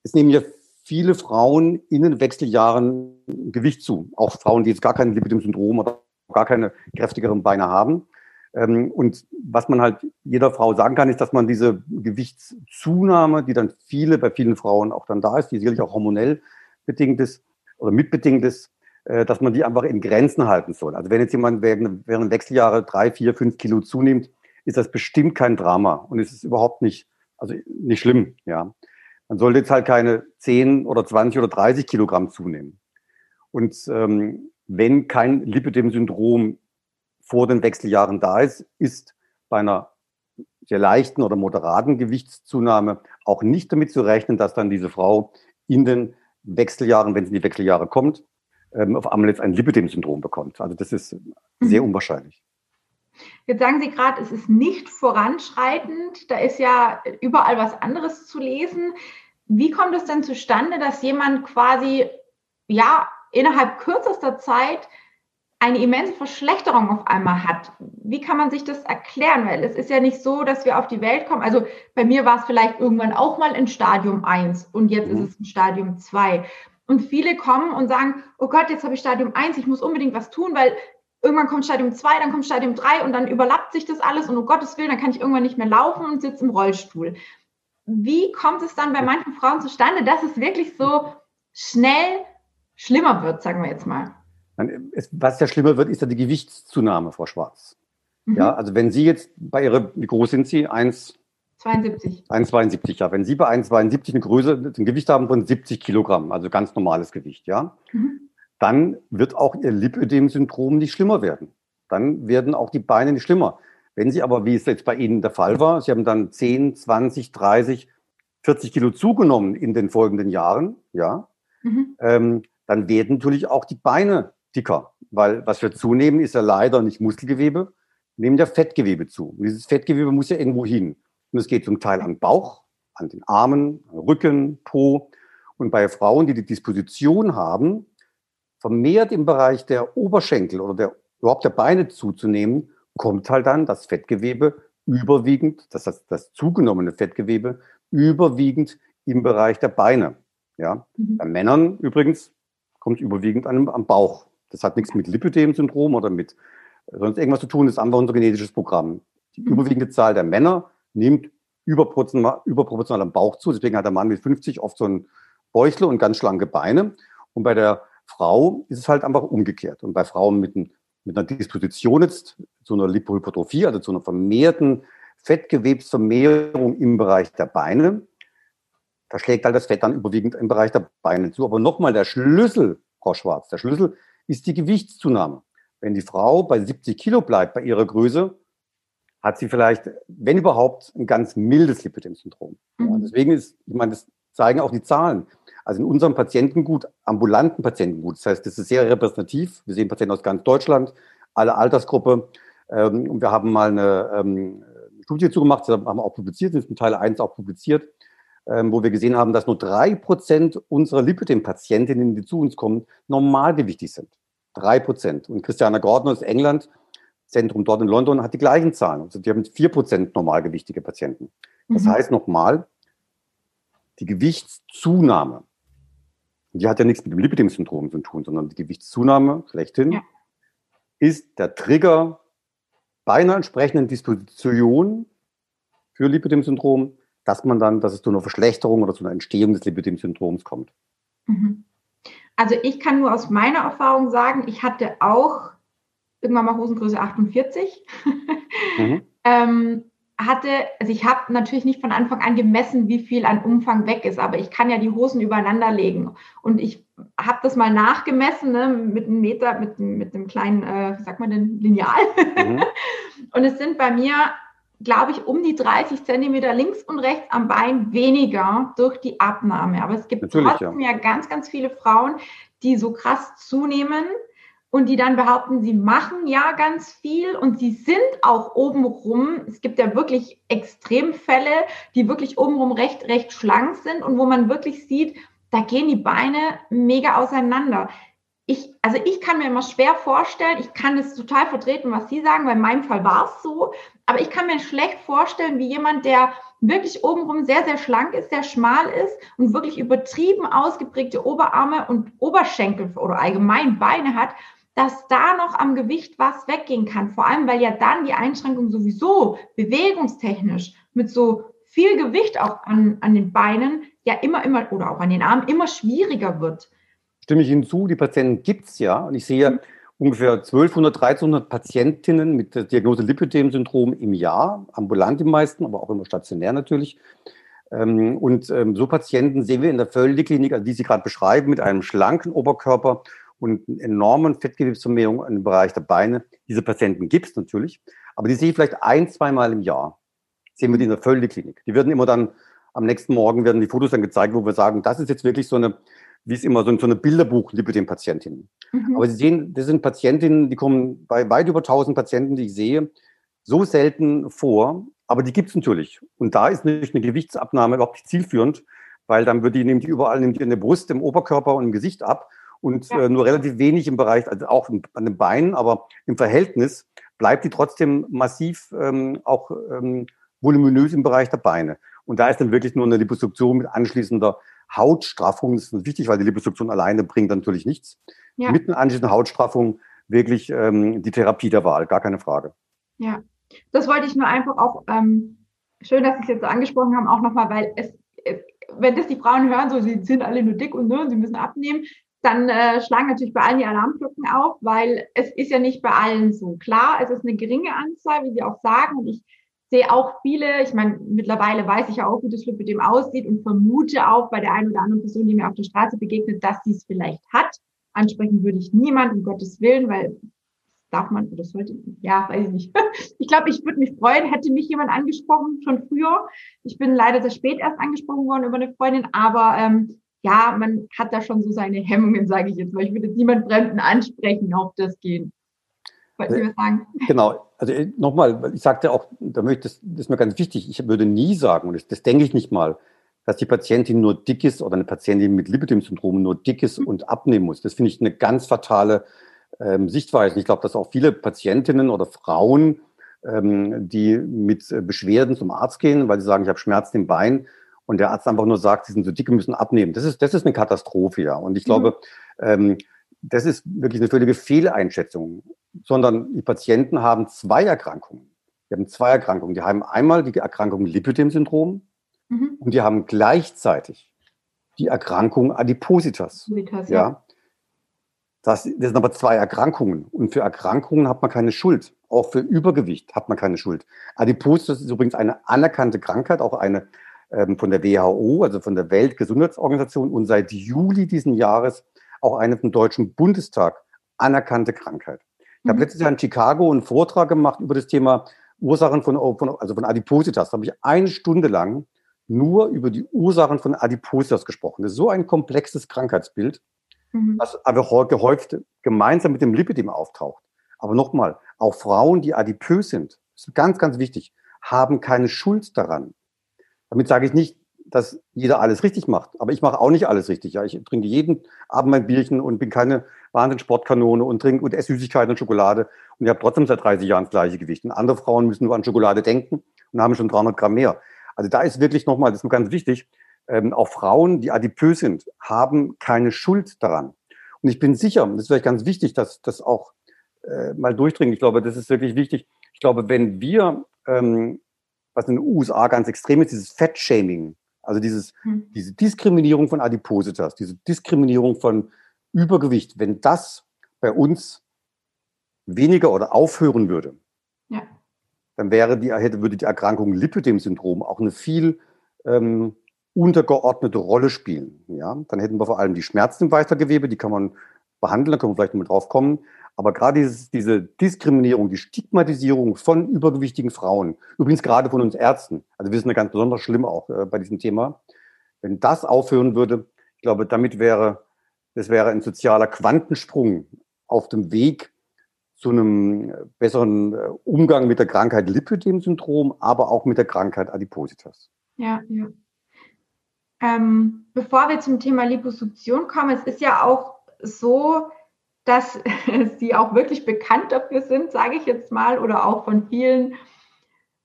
Es nehmen ja viele Frauen in den Wechseljahren Gewicht zu. Auch Frauen, die jetzt gar kein Lipidem-Syndrom oder gar keine kräftigeren Beine haben. Ähm, und was man halt jeder Frau sagen kann, ist, dass man diese Gewichtszunahme, die dann viele, bei vielen Frauen auch dann da ist, die sicherlich auch hormonell bedingt ist oder mitbedingt ist, äh, dass man die einfach in Grenzen halten soll. Also wenn jetzt jemand während, während Wechseljahre drei, vier, fünf Kilo zunimmt, ist das bestimmt kein Drama und es ist überhaupt nicht, also nicht schlimm, ja. Man sollte jetzt halt keine 10 oder 20 oder 30 Kilogramm zunehmen. Und ähm, wenn kein Lipidem-Syndrom vor den Wechseljahren da ist, ist bei einer sehr leichten oder moderaten Gewichtszunahme auch nicht damit zu rechnen, dass dann diese Frau in den Wechseljahren, wenn sie in die Wechseljahre kommt, ähm, auf einmal jetzt ein Lipidem-Syndrom bekommt. Also das ist sehr mhm. unwahrscheinlich. Jetzt sagen Sie gerade, es ist nicht voranschreitend. Da ist ja überall was anderes zu lesen. Wie kommt es denn zustande, dass jemand quasi ja innerhalb kürzester Zeit eine immense Verschlechterung auf einmal hat. Wie kann man sich das erklären? Weil es ist ja nicht so, dass wir auf die Welt kommen. Also bei mir war es vielleicht irgendwann auch mal in Stadium 1 und jetzt mhm. ist es in Stadium 2. Und viele kommen und sagen, oh Gott, jetzt habe ich Stadium 1, ich muss unbedingt was tun, weil irgendwann kommt Stadium 2, dann kommt Stadium 3 und dann überlappt sich das alles und um Gottes Willen, dann kann ich irgendwann nicht mehr laufen und sitze im Rollstuhl. Wie kommt es dann bei manchen Frauen zustande, dass es wirklich so schnell schlimmer wird, sagen wir jetzt mal? Was ja schlimmer wird, ist ja die Gewichtszunahme, Frau Schwarz. Mhm. Ja, also wenn Sie jetzt bei Ihrer, wie groß sind Sie? 1, 72. 1,72, ja. Wenn Sie bei 1,72 eine Größe, ein Gewicht haben von 70 Kilogramm, also ganz normales Gewicht, ja, mhm. dann wird auch Ihr Lipödem-Syndrom nicht schlimmer werden. Dann werden auch die Beine nicht schlimmer. Wenn Sie aber, wie es jetzt bei Ihnen der Fall war, Sie haben dann 10, 20, 30, 40 Kilo zugenommen in den folgenden Jahren, ja, mhm. ähm, dann werden natürlich auch die Beine dicker. Weil was wir zunehmen, ist ja leider nicht Muskelgewebe, nehmen ja Fettgewebe zu. Und dieses Fettgewebe muss ja irgendwo hin. Und es geht zum Teil an Bauch, an den Armen, Rücken, Po. Und bei Frauen, die die Disposition haben, vermehrt im Bereich der Oberschenkel oder der, überhaupt der Beine zuzunehmen, kommt halt dann das Fettgewebe überwiegend, das heißt das zugenommene Fettgewebe überwiegend im Bereich der Beine. Ja? Mhm. Bei Männern übrigens kommt überwiegend an, am Bauch. Das hat nichts mit Lipödem-Syndrom oder mit sonst irgendwas zu tun, das ist einfach unser genetisches Programm. Die mhm. überwiegende Zahl der Männer nimmt überproportional, überproportional am Bauch zu. Deswegen hat der Mann mit 50 oft so ein Bäuchle und ganz schlanke Beine. Und bei der Frau ist es halt einfach umgekehrt. Und bei Frauen mit, ein, mit einer Disposition jetzt zu einer Lipohypertrophie, also zu einer vermehrten Fettgewebsvermehrung im Bereich der Beine, da schlägt halt das Fett dann überwiegend im Bereich der Beine zu. Aber nochmal, der Schlüssel, Frau Schwarz, der Schlüssel ist die Gewichtszunahme. Wenn die Frau bei 70 Kilo bleibt bei ihrer Größe, hat sie vielleicht, wenn überhaupt, ein ganz mildes Lipidem-Syndrom. Mhm. Deswegen ist, ich meine, das zeigen auch die Zahlen. Also in unserem Patientengut, ambulanten Patientengut, das heißt, das ist sehr repräsentativ. Wir sehen Patienten aus ganz Deutschland, alle Altersgruppe. Ähm, und wir haben mal eine ähm, Studie zugemacht, das haben wir auch publiziert, das ist in Teil 1 auch publiziert ähm, wo wir gesehen haben, dass nur drei Prozent unserer Lipidem-Patientinnen, die zu uns kommen, normalgewichtig sind. Drei Prozent. Und Christiana Gordner aus England, Zentrum dort in London, hat die gleichen Zahlen. Also die haben vier Prozent normalgewichtige Patienten. Das mhm. heißt nochmal, die Gewichtszunahme, die hat ja nichts mit dem Lipidem-Syndrom zu tun, sondern die Gewichtszunahme schlechthin ja. ist der Trigger bei einer entsprechenden Disposition für Lipidem-Syndrom dass man dann, dass es zu einer Verschlechterung oder zu einer Entstehung des Lipidem-Syndroms kommt. Mhm. Also ich kann nur aus meiner Erfahrung sagen, ich hatte auch irgendwann mal Hosengröße 48. Mhm. [LAUGHS] ähm, hatte, also ich habe natürlich nicht von Anfang an gemessen, wie viel an Umfang weg ist, aber ich kann ja die Hosen übereinander legen. Und ich habe das mal nachgemessen ne, mit einem Meter, mit, mit einem kleinen, äh, wie sagt man denn, Lineal. Mhm. [LAUGHS] Und es sind bei mir glaube ich, um die 30 Zentimeter links und rechts am Bein weniger durch die Abnahme. Aber es gibt Natürlich, trotzdem ja. ja ganz, ganz viele Frauen, die so krass zunehmen und die dann behaupten, sie machen ja ganz viel und sie sind auch obenrum. Es gibt ja wirklich Extremfälle, die wirklich obenrum recht, recht schlank sind und wo man wirklich sieht, da gehen die Beine mega auseinander. Ich, also ich kann mir immer schwer vorstellen, ich kann das total vertreten, was Sie sagen, weil in meinem Fall war es so, aber ich kann mir schlecht vorstellen, wie jemand, der wirklich obenrum sehr, sehr schlank ist, sehr schmal ist und wirklich übertrieben ausgeprägte Oberarme und Oberschenkel oder allgemein Beine hat, dass da noch am Gewicht was weggehen kann. Vor allem, weil ja dann die Einschränkung sowieso bewegungstechnisch mit so viel Gewicht auch an, an den Beinen ja immer, immer oder auch an den Armen immer schwieriger wird. Stimme ich Ihnen zu, die Patienten gibt es ja. Und ich sehe mhm. ungefähr 1200, 1300 Patientinnen mit der Diagnose Lipödem-Syndrom im Jahr, ambulant die meisten, aber auch immer stationär natürlich. Ähm, und ähm, so Patienten sehen wir in der Völde-Klinik, also die Sie gerade beschreiben, mit einem schlanken Oberkörper und enormen Fettgewebsvermehrung im Bereich der Beine. Diese Patienten gibt es natürlich, aber die sehe ich vielleicht ein, zweimal im Jahr. Sehen wir die in der Völde-Klinik. Die werden immer dann, am nächsten Morgen werden die Fotos dann gezeigt, wo wir sagen, das ist jetzt wirklich so eine, wie es immer so, so eine Bilderbuch mit den Patientinnen. Mhm. Aber Sie sehen, das sind Patientinnen, die kommen bei weit über 1000 Patienten, die ich sehe, so selten vor, aber die gibt es natürlich. Und da ist nicht eine Gewichtsabnahme überhaupt nicht zielführend, weil dann wird die, nimmt die überall, nimmt die in der Brust, im Oberkörper und im Gesicht ab und ja. äh, nur relativ wenig im Bereich, also auch an den Beinen, aber im Verhältnis bleibt die trotzdem massiv ähm, auch ähm, voluminös im Bereich der Beine. Und da ist dann wirklich nur eine Liposuktion mit anschließender Hautstraffung. Das ist wichtig, weil die Liposuktion alleine bringt natürlich nichts. Ja. Mit einer anschließenden Hautstraffung wirklich ähm, die Therapie der Wahl, gar keine Frage. Ja, das wollte ich nur einfach auch, ähm, schön, dass Sie es jetzt so angesprochen haben, auch nochmal, weil es, es, wenn das die Frauen hören, so sie sind alle nur dick und ne, sie müssen abnehmen, dann äh, schlagen natürlich bei allen die Alarmglocken auf, weil es ist ja nicht bei allen so. Klar, es ist eine geringe Anzahl, wie Sie auch sagen. Und ich sehe auch viele, ich meine, mittlerweile weiß ich ja auch, wie das Lipidem aussieht und vermute auch bei der einen oder anderen Person, die mir auf der Straße begegnet, dass sie es vielleicht hat. Ansprechen würde ich niemand, um Gottes Willen, weil darf man oder sollte, ja, weiß ich nicht. [LAUGHS] Ich glaube, ich würde mich freuen, hätte mich jemand angesprochen, schon früher. Ich bin leider sehr spät erst angesprochen worden über eine Freundin, aber ähm, ja, man hat da schon so seine Hemmungen, sage ich jetzt, weil ich würde niemand Fremden ansprechen auf das gehen. Wollten Sie was sagen? Genau, also äh, nochmal, ich sagte auch, da möchte, das ist mir ganz wichtig, ich würde nie sagen, und das, das denke ich nicht mal, dass die Patientin nur dick ist oder eine Patientin mit Lipidem-Syndrom nur dick ist mhm. und abnehmen muss. Das finde ich eine ganz fatale ähm, Sichtweise. Ich glaube, dass auch viele Patientinnen oder Frauen, ähm, die mit äh, Beschwerden zum Arzt gehen, weil sie sagen, ich habe Schmerzen im Bein, und der Arzt einfach nur sagt, sie sind so dick und müssen abnehmen. Das ist, das ist eine Katastrophe, ja. Und ich glaube, mhm. ähm, das ist wirklich eine völlige Fehleinschätzung, sondern die Patienten haben zwei Erkrankungen. Die haben zwei Erkrankungen. Die haben einmal die Erkrankung Lipidem-Syndrom mhm. und die haben gleichzeitig die Erkrankung Adipositas. Adipositas ja. ja. Das, das sind aber zwei Erkrankungen. Und für Erkrankungen hat man keine Schuld. Auch für Übergewicht hat man keine Schuld. Adipositas ist übrigens eine anerkannte Krankheit, auch eine ähm, von der WHO, also von der Weltgesundheitsorganisation und seit Juli diesen Jahres auch eine vom Deutschen Bundestag anerkannte Krankheit. Ich habe mhm. letztes Jahr in Chicago einen Vortrag gemacht über das Thema Ursachen von, von also von Adipositas. Da habe ich eine Stunde lang nur über die Ursachen von Adipositas gesprochen. Das ist so ein komplexes Krankheitsbild, mhm. was aber gehäuft gemeinsam mit dem Lipidem auftaucht. Aber nochmal, auch Frauen, die adipös sind, das ist ganz, ganz wichtig, haben keine Schuld daran. Damit sage ich nicht, dass jeder alles richtig macht. Aber ich mache auch nicht alles richtig. Ja. Ich trinke jeden Abend mein Bierchen und bin keine wahnsinnig Sportkanone und trinke und esse Süßigkeiten und Schokolade. Und ich habe trotzdem seit 30 Jahren das gleiche Gewicht. Und andere Frauen müssen nur an Schokolade denken und haben schon 300 Gramm mehr. Also da ist wirklich nochmal, das ist mir ganz wichtig, ähm, auch Frauen, die adipös sind, haben keine Schuld daran. Und ich bin sicher, das ist vielleicht ganz wichtig, dass das auch äh, mal durchdringen. Ich glaube, das ist wirklich wichtig. Ich glaube, wenn wir ähm, was in den USA ganz extrem ist, dieses Fat-Shaming. Also dieses, hm. diese Diskriminierung von Adipositas, diese Diskriminierung von Übergewicht, wenn das bei uns weniger oder aufhören würde, ja. dann wäre die, hätte, würde die Erkrankung Lipödem-Syndrom auch eine viel ähm, untergeordnete Rolle spielen. Ja? Dann hätten wir vor allem die Schmerzen im Weitergewebe, die kann man behandeln, da können wir vielleicht mal drauf kommen. Aber gerade dieses, diese Diskriminierung, die Stigmatisierung von übergewichtigen Frauen, übrigens gerade von uns Ärzten, also wir sind ja ganz besonders schlimm auch äh, bei diesem Thema, wenn das aufhören würde, ich glaube, damit wäre, das wäre ein sozialer Quantensprung auf dem Weg zu einem besseren äh, Umgang mit der Krankheit Lipödem-Syndrom, aber auch mit der Krankheit Adipositas. Ja, ja. Ähm, bevor wir zum Thema Liposuktion kommen, es ist ja auch so, dass [LAUGHS] sie auch wirklich bekannt dafür sind, sage ich jetzt mal, oder auch von vielen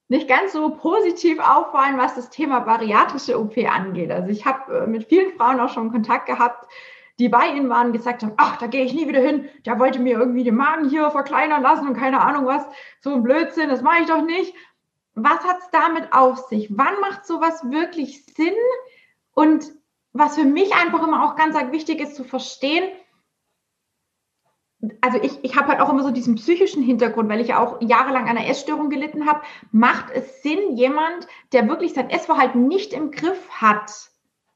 nicht ganz so positiv auffallen, was das Thema bariatrische OP angeht. Also ich habe äh, mit vielen Frauen auch schon Kontakt gehabt, die bei ihnen waren, gesagt haben, ach, da gehe ich nie wieder hin, der wollte mir irgendwie den Magen hier verkleinern lassen und keine Ahnung was, so ein Blödsinn, das mache ich doch nicht. Was hat es damit auf sich? Wann macht sowas wirklich Sinn? Und was für mich einfach immer auch ganz wichtig ist zu verstehen, also ich, ich habe halt auch immer so diesen psychischen Hintergrund, weil ich ja auch jahrelang an einer Essstörung gelitten habe. Macht es Sinn, jemand, der wirklich sein Essverhalten nicht im Griff hat?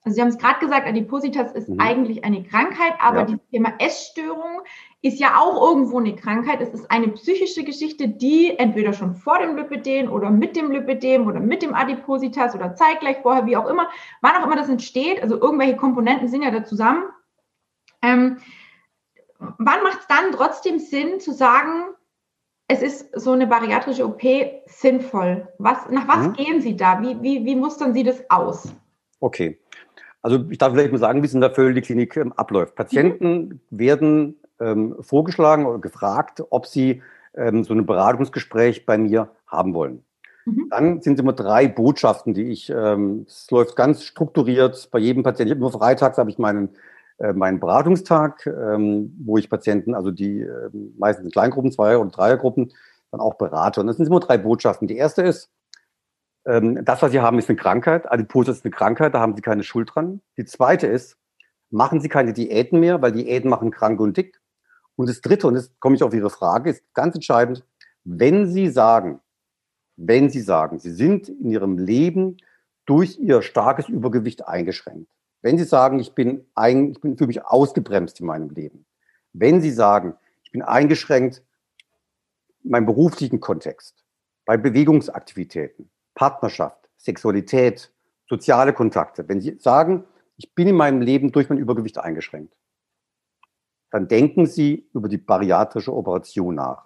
Also Sie haben es gerade gesagt, Adipositas ist mhm. eigentlich eine Krankheit, aber ja. das Thema Essstörung ist ja auch irgendwo eine Krankheit. Es ist eine psychische Geschichte, die entweder schon vor dem Lipidem oder mit dem Lipidem oder mit dem Adipositas oder zeitgleich vorher, wie auch immer, wann auch immer das entsteht, also irgendwelche Komponenten sind ja da zusammen. Ähm, wann macht es dann trotzdem Sinn zu sagen, es ist so eine bariatrische OP sinnvoll? Was, nach was mhm. gehen Sie da? Wie, wie, wie mustern Sie das aus? Okay. Also ich darf vielleicht mal sagen, wie es in der Vögel-Klinik ähm, abläuft. Patienten mhm. werden ähm, vorgeschlagen oder gefragt, ob sie ähm, so ein Beratungsgespräch bei mir haben wollen. Mhm. Dann sind immer drei Botschaften, die ich, ähm, es läuft ganz strukturiert bei jedem Patienten. Immer freitags habe ich meinen äh, meinen Beratungstag, ähm, wo ich Patienten, also die äh, meistens in Kleingruppen, Zweier- und Dreiergruppen, dann auch berate. Und das sind immer drei Botschaften. Die erste ist, ähm, das, was Sie haben, ist eine Krankheit. Adipose ist eine Krankheit, da haben Sie keine Schuld dran. Die zweite ist, machen Sie keine Diäten mehr, weil Diäten machen krank und dick. Und das dritte, und jetzt komme ich auf Ihre Frage, ist ganz entscheidend, wenn Sie sagen, wenn Sie sagen, Sie sind in Ihrem Leben durch Ihr starkes Übergewicht eingeschränkt, wenn Sie sagen, ich bin, ein, ich bin für mich ausgebremst in meinem Leben, wenn Sie sagen, ich bin eingeschränkt in meinem beruflichen Kontext, bei Bewegungsaktivitäten, Partnerschaft, Sexualität, soziale Kontakte, wenn Sie sagen, ich bin in meinem Leben durch mein Übergewicht eingeschränkt, dann denken Sie über die bariatrische Operation nach.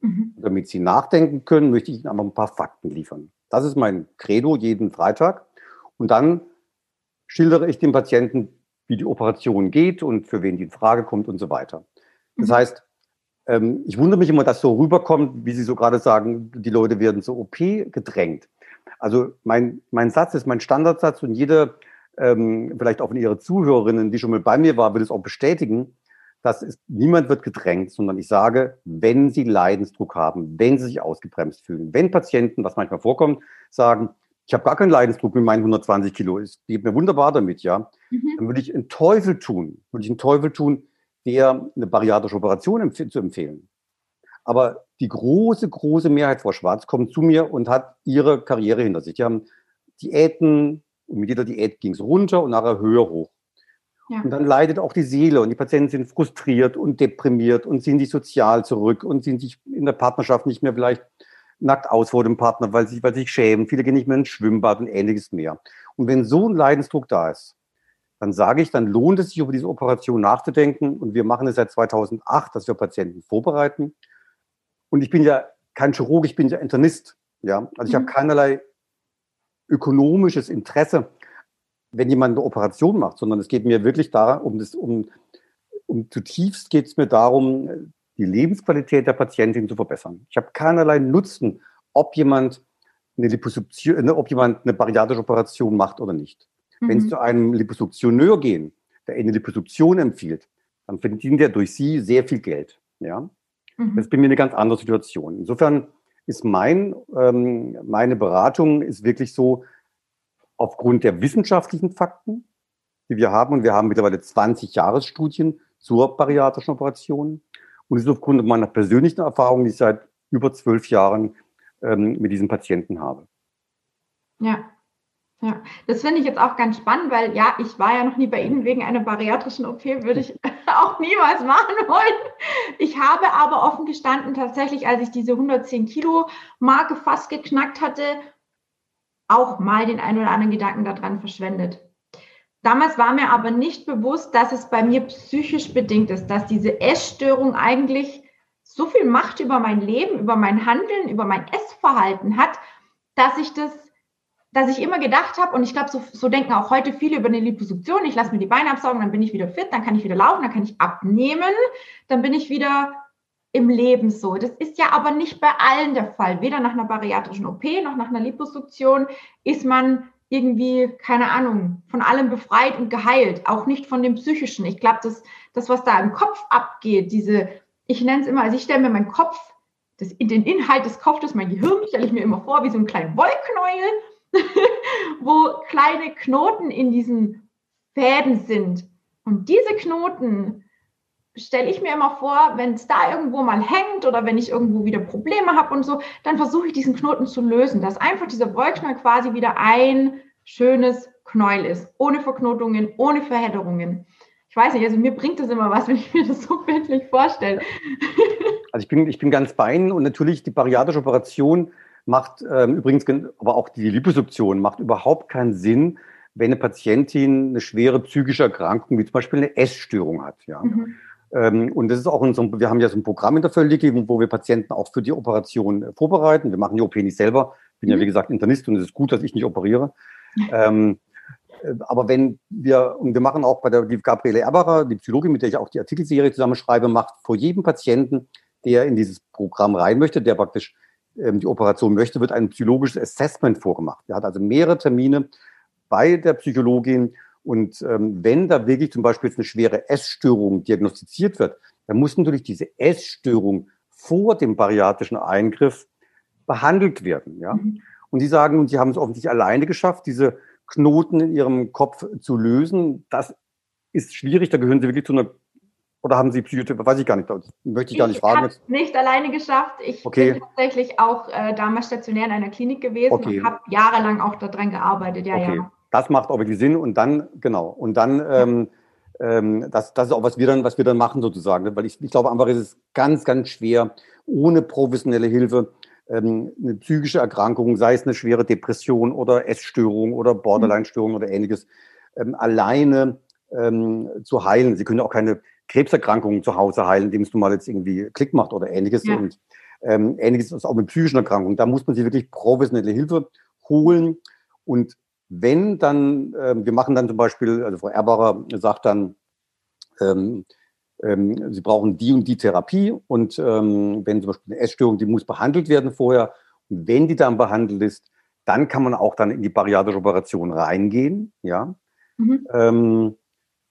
Mhm. Damit Sie nachdenken können, möchte ich Ihnen einfach ein paar Fakten liefern. Das ist mein Credo jeden Freitag. Und dann schildere ich dem Patienten, wie die Operation geht und für wen die in Frage kommt und so weiter. Das mhm. heißt, ähm, ich wundere mich immer, dass so rüberkommt, wie Sie so gerade sagen, die Leute werden zur OP gedrängt. Also mein, mein Satz ist mein Standardsatz und jede, ähm, vielleicht auch von Ihre Zuhörerinnen, die schon mal bei mir war, wird es auch bestätigen, dass es, niemand wird gedrängt, sondern ich sage, wenn Sie Leidensdruck haben, wenn Sie sich ausgebremst fühlen, wenn Patienten, was manchmal vorkommt, sagen, ich habe gar keinen Leidensdruck mit meinen 120 Kilo, es geht mir wunderbar damit, ja, mhm. dann würde ich einen Teufel tun, würde ich einen Teufel tun, der eine bariatrische Operation empf zu empfehlen. Aber die große, große Mehrheit, Frau Schwarz, kommt zu mir und hat ihre Karriere hinter sich. Die haben Diäten, und mit jeder Diät ging es runter und nachher höher hoch. Ja. Und dann leidet auch die Seele und die Patienten sind frustriert und deprimiert und ziehen sich sozial zurück und ziehen sich in der Partnerschaft nicht mehr vielleicht nackt aus vor dem Partner, weil sie, weil sie sich schämen. Viele gehen nicht mehr ins Schwimmbad und ähnliches mehr. Und wenn so ein Leidensdruck da ist, dann sage ich, dann lohnt es sich, über diese Operation nachzudenken. Und wir machen es seit 2008, dass wir Patienten vorbereiten. Und ich bin ja kein Chirurg, ich bin ja Internist. Ja, also ich mhm. habe keinerlei ökonomisches Interesse, wenn jemand eine Operation macht, sondern es geht mir wirklich darum, um das, um, um zutiefst geht es mir darum, die Lebensqualität der Patientin zu verbessern. Ich habe keinerlei Nutzen, ob jemand eine Liposuktion, ob jemand eine bariatrische Operation macht oder nicht. Mhm. Wenn Sie zu einem Liposuktioneur gehen, der eine Liposuktion empfiehlt, dann verdient er durch Sie sehr viel Geld. Ja? Mhm. Das ist bei mir eine ganz andere Situation. Insofern ist mein, ähm, meine Beratung ist wirklich so, aufgrund der wissenschaftlichen Fakten, die wir haben, und wir haben mittlerweile 20 Jahresstudien zur bariatrischen Operation, und es ist aufgrund meiner persönlichen Erfahrung, die ich seit über zwölf Jahren ähm, mit diesen Patienten habe. Ja, ja, das finde ich jetzt auch ganz spannend, weil ja, ich war ja noch nie bei Ihnen wegen einer bariatrischen OP, würde ich [LAUGHS] auch niemals machen wollen. Ich habe aber offen gestanden, tatsächlich, als ich diese 110 Kilo Marke fast geknackt hatte, auch mal den einen oder anderen Gedanken daran verschwendet. Damals war mir aber nicht bewusst, dass es bei mir psychisch bedingt ist, dass diese Essstörung eigentlich so viel Macht über mein Leben, über mein Handeln, über mein Essverhalten hat, dass ich das dass ich immer gedacht habe, und ich glaube, so, so denken auch heute viele über eine Liposuktion, ich lasse mir die Beine absaugen, dann bin ich wieder fit, dann kann ich wieder laufen, dann kann ich abnehmen, dann bin ich wieder im Leben so. Das ist ja aber nicht bei allen der Fall. Weder nach einer bariatrischen OP noch nach einer Liposuktion ist man irgendwie, keine Ahnung, von allem befreit und geheilt. Auch nicht von dem Psychischen. Ich glaube, das, das, was da im Kopf abgeht, diese, ich nenne es immer, also ich stelle mir meinen Kopf, das, den Inhalt des Kopfes, mein Gehirn, stelle ich mir immer vor wie so einen kleinen Wollknäuel, [LAUGHS] wo kleine Knoten in diesen Fäden sind. Und diese Knoten stelle ich mir immer vor, wenn es da irgendwo mal hängt oder wenn ich irgendwo wieder Probleme habe und so, dann versuche ich diesen Knoten zu lösen, dass einfach dieser Wollknäuel quasi wieder ein schönes Knäuel ist, ohne Verknotungen, ohne Verhedderungen. Ich weiß nicht, also mir bringt das immer was, [LAUGHS] wenn ich mir das so bildlich vorstelle. Also ich bin, ich bin ganz bei Ihnen und natürlich die bariatrische Operation macht ähm, übrigens, aber auch die Liposuktion macht überhaupt keinen Sinn, wenn eine Patientin eine schwere psychische Erkrankung wie zum Beispiel eine Essstörung hat. Ja. Mhm. Ähm, und das ist auch unser, wir haben ja so ein Programm in der Völlige, wo wir Patienten auch für die Operation äh, vorbereiten. Wir machen die OP nicht selber. Ich bin mhm. ja, wie gesagt, Internist und es ist gut, dass ich nicht operiere. ähm, äh, aber wenn wir, und wir machen auch bei der die Gabriele Erbacher, die Psychologin, mit der ich auch die Artikelserie zusammenschreibe, macht vor jedem Patienten, der in dieses Programm rein möchte, der praktisch die Operation möchte, wird ein psychologisches Assessment vorgemacht. Er hat also mehrere Termine bei der Psychologin und ähm, wenn da wirklich zum Beispiel jetzt eine schwere Essstörung diagnostiziert wird, dann muss natürlich diese Essstörung vor dem bariatrischen Eingriff behandelt werden. Ja? Mhm. Und die sagen, und sie haben es offensichtlich alleine geschafft, diese Knoten in ihrem Kopf zu lösen. Das ist schwierig, da gehören sie wirklich zu einer oder haben Sie Psychotherapie? Weiß ich gar nicht. Das möchte ich, ich gar nicht fragen. Ich habe nicht alleine geschafft. Ich okay. bin tatsächlich auch äh, damals stationär in einer Klinik gewesen okay. und habe jahrelang auch daran gearbeitet. Ja, okay. ja das macht auch wirklich Sinn und dann, genau, und dann, ähm, ähm, das, das ist auch, was wir dann, was wir dann machen sozusagen, weil ich, ich glaube einfach, ist es ganz, ganz schwer, ohne professionelle Hilfe ähm, eine psychische Erkrankung, sei es eine schwere Depression oder Essstörung oder Borderline-Störung oder ähnliches, ähm, alleine ähm, zu heilen. Sie können auch keine Krebserkrankungen zu Hause heilen, indem es nun mal jetzt irgendwie Klick macht oder ähnliches. Ja. Und ähm, ähnliches ist auch mit psychischen Erkrankungen. Da muss man sich wirklich professionelle Hilfe holen. Und wenn dann, äh, wir machen dann zum Beispiel, also Frau Erbacher sagt dann, ähm, ähm, Sie brauchen die und die Therapie und ähm, wenn zum Beispiel eine Essstörung, die muss behandelt werden vorher. Und wenn die dann behandelt ist, dann kann man auch dann in die bariatrische Operation reingehen, ja. Mhm. Ähm,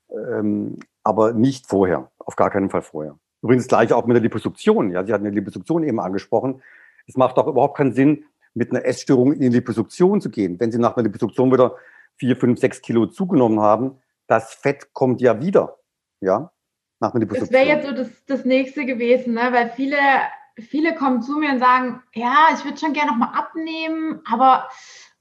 ähm, aber nicht vorher, auf gar keinen Fall vorher. Übrigens das gleiche auch mit der Liposuktion. Ja, Sie hatten die Liposuktion eben angesprochen. Es macht auch überhaupt keinen Sinn, mit einer Essstörung in die Liposuktion zu gehen. Wenn Sie nach einer Liposuktion wieder vier, fünf, sechs Kilo zugenommen haben, das Fett kommt ja wieder. Ja, nach einer Liposuktion. Das wäre jetzt so das, das nächste gewesen, ne? weil viele, viele kommen zu mir und sagen, ja, ich würde schon gerne nochmal abnehmen, aber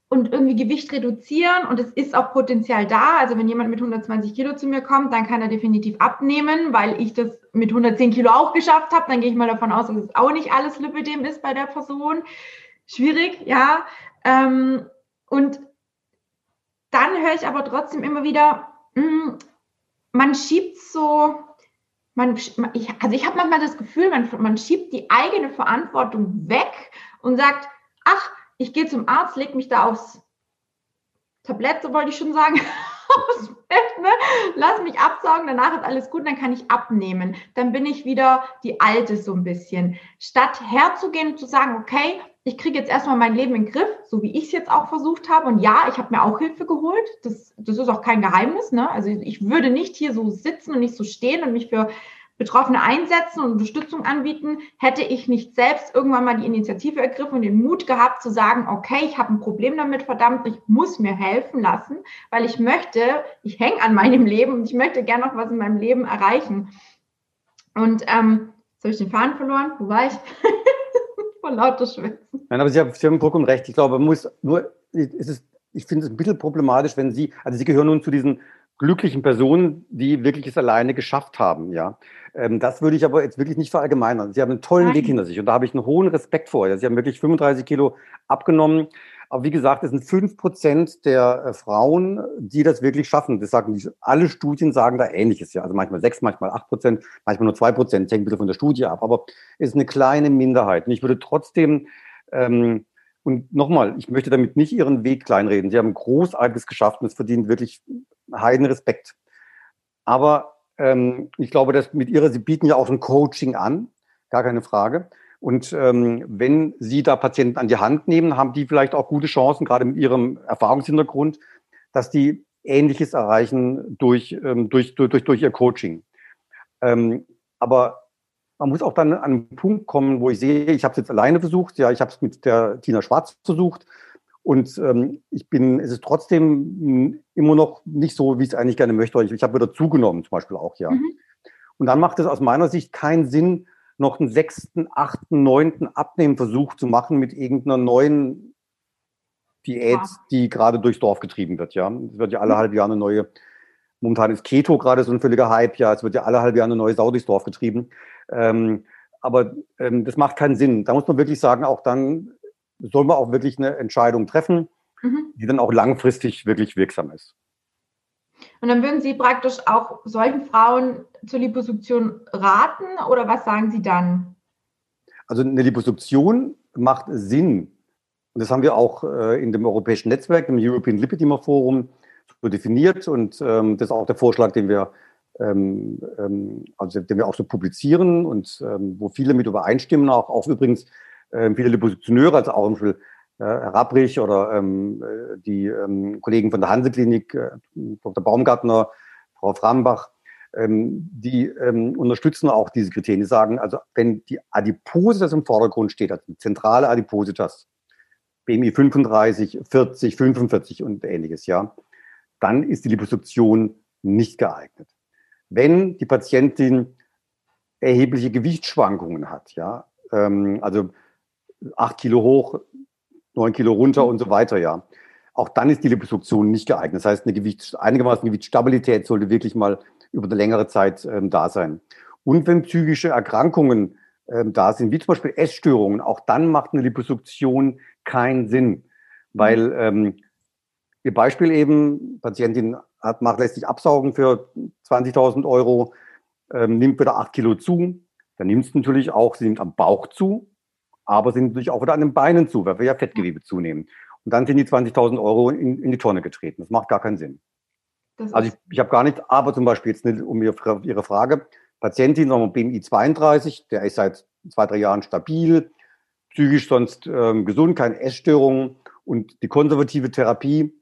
und irgendwie Gewicht reduzieren und es ist auch Potenzial da. Also wenn jemand mit 120 Kilo zu mir kommt, dann kann er definitiv abnehmen, weil ich das mit 110 Kilo auch geschafft habe. Dann gehe ich mal davon aus, dass es auch nicht alles Lipidem ist bei der Person schwierig, ja. Ähm, und dann höre ich aber trotzdem immer wieder, mh, hm, man schiebt so, man, ich, also ich habe manchmal das Gefühl, man, man schiebt die eigene Verantwortung weg und sagt, ach, ich gehe zum Arzt, leg mich da aufs Tablett, so wollte ich schon sagen, [LAUGHS] aufs Bett, ne? lass mich absaugen, danach ist alles gut, dann kann ich abnehmen. Dann bin ich wieder die Alte so ein bisschen. Statt herzugehen und zu sagen, okay, ich kriege jetzt erstmal mein Leben in den Griff, so wie ich es jetzt auch versucht habe. Und ja, ich habe mir auch Hilfe geholt. Das, das ist auch kein Geheimnis. Ne? Also ich würde nicht hier so sitzen und nicht so stehen und mich für Betroffene einsetzen und Unterstützung anbieten, hätte ich nicht selbst irgendwann mal die Initiative ergriffen und den Mut gehabt zu sagen, okay, ich habe ein Problem damit, verdammt, ich muss mir helfen lassen, weil ich möchte, ich hänge an meinem Leben und ich möchte gerne noch was in meinem Leben erreichen. Und ähm, jetzt habe ich den Faden verloren. Wo war ich? [LAUGHS] Vor lauter Schwitzen. Nein, aber Sie haben, Sie haben vollkommen recht. Ich glaube, man muss nur, es ist, ich finde es ein bisschen problematisch, wenn Sie, also Sie gehören nun zu diesen glücklichen Personen, die wirklich es alleine geschafft haben, ja. Ähm, das würde ich aber jetzt wirklich nicht verallgemeinern. Sie haben einen tollen Nein. Weg hinter sich und da habe ich einen hohen Respekt vor. Sie haben wirklich 35 Kilo abgenommen. Aber wie gesagt, es sind fünf Prozent der äh, Frauen, die das wirklich schaffen. Das sagen die, alle Studien sagen da Ähnliches. Ja, also manchmal sechs, manchmal acht Prozent, manchmal nur zwei Prozent. Hängt ein bisschen von der Studie ab. Aber es ist eine kleine Minderheit. Und ich würde trotzdem ähm, Und nochmal, ich möchte damit nicht Ihren Weg kleinreden. Sie haben Großartiges geschafft und es verdient wirklich heiden Respekt. Aber ähm, ich glaube, dass mit Ihrer, Sie bieten ja auch ein Coaching an, gar keine Frage. Und ähm, wenn Sie da Patienten an die Hand nehmen, haben die vielleicht auch gute Chancen, gerade mit Ihrem Erfahrungshintergrund, dass die Ähnliches erreichen durch, ähm, durch, durch, durch Ihr Coaching. Ähm, aber man muss auch dann an einen Punkt kommen, wo ich sehe, ich habe es jetzt alleine versucht, ja, ich habe es mit der Tina Schwarz versucht und ähm, ich bin, es ist trotzdem immer noch nicht so, wie ich es eigentlich gerne möchte. Ich, ich habe wieder zugenommen, zum Beispiel auch, ja. Mhm. Und dann macht es aus meiner Sicht keinen Sinn, noch einen sechsten, achten, neunten Abnehmversuch zu machen mit irgendeiner neuen Diät, ja. die gerade durchs Dorf getrieben wird, ja. Es wird ja alle mhm. halbe Jahre eine neue Momentan ist Keto gerade so ein völliger Hype, ja, es wird ja alle halbe Jahre eine neue Sau durchs Dorf getrieben. Ähm, aber ähm, das macht keinen Sinn. Da muss man wirklich sagen, auch dann soll man auch wirklich eine Entscheidung treffen, mhm. die dann auch langfristig wirklich wirksam ist. Und dann würden Sie praktisch auch solchen Frauen zur Liposuktion raten oder was sagen Sie dann? Also eine Liposuktion macht Sinn. Und das haben wir auch äh, in dem europäischen Netzwerk, im European Lipidema Forum, so definiert und ähm, das ist auch der Vorschlag, den wir, ähm, ähm, also den wir auch so publizieren und ähm, wo viele mit übereinstimmen, auch, auch übrigens äh, viele Lipositioneure, also auch zum Beispiel äh, Herr Rapprich oder ähm, äh, die ähm, Kollegen von der Hanse-Klinik, äh, Dr. Baumgartner, Frau Frambach, ähm, die ähm, unterstützen auch diese Kriterien. Die sagen, also wenn die Adipositas im Vordergrund steht, also die zentrale Adipositas, BMI 35, 40, 45 und ähnliches, ja, dann ist die Liposuktion nicht geeignet. Wenn die Patientin erhebliche Gewichtsschwankungen hat, ja, ähm, also acht Kilo hoch, neun Kilo runter und so weiter, ja, auch dann ist die Liposuktion nicht geeignet. Das heißt, eine Gewicht, einigermaßen Gewichtsstabilität sollte wirklich mal über eine längere Zeit ähm, da sein. Und wenn psychische Erkrankungen ähm, da sind, wie zum Beispiel Essstörungen, auch dann macht eine Liposuktion keinen Sinn, weil ähm, Ihr Beispiel eben, Patientin hat, macht, lässt sich absaugen für 20.000 Euro, ähm, nimmt wieder 8 Kilo zu. Dann nimmt es natürlich auch, sie nimmt am Bauch zu, aber sie nimmt natürlich auch wieder an den Beinen zu, weil wir ja Fettgewebe zunehmen. Und dann sind die 20.000 Euro in, in, die Tonne getreten. Das macht gar keinen Sinn. also ich, ich habe gar nicht, aber zum Beispiel jetzt nicht um Ihre, Ihre Frage, Patientin, wir BMI 32, der ist seit zwei, drei Jahren stabil, psychisch sonst ähm, gesund, keine Essstörungen und die konservative Therapie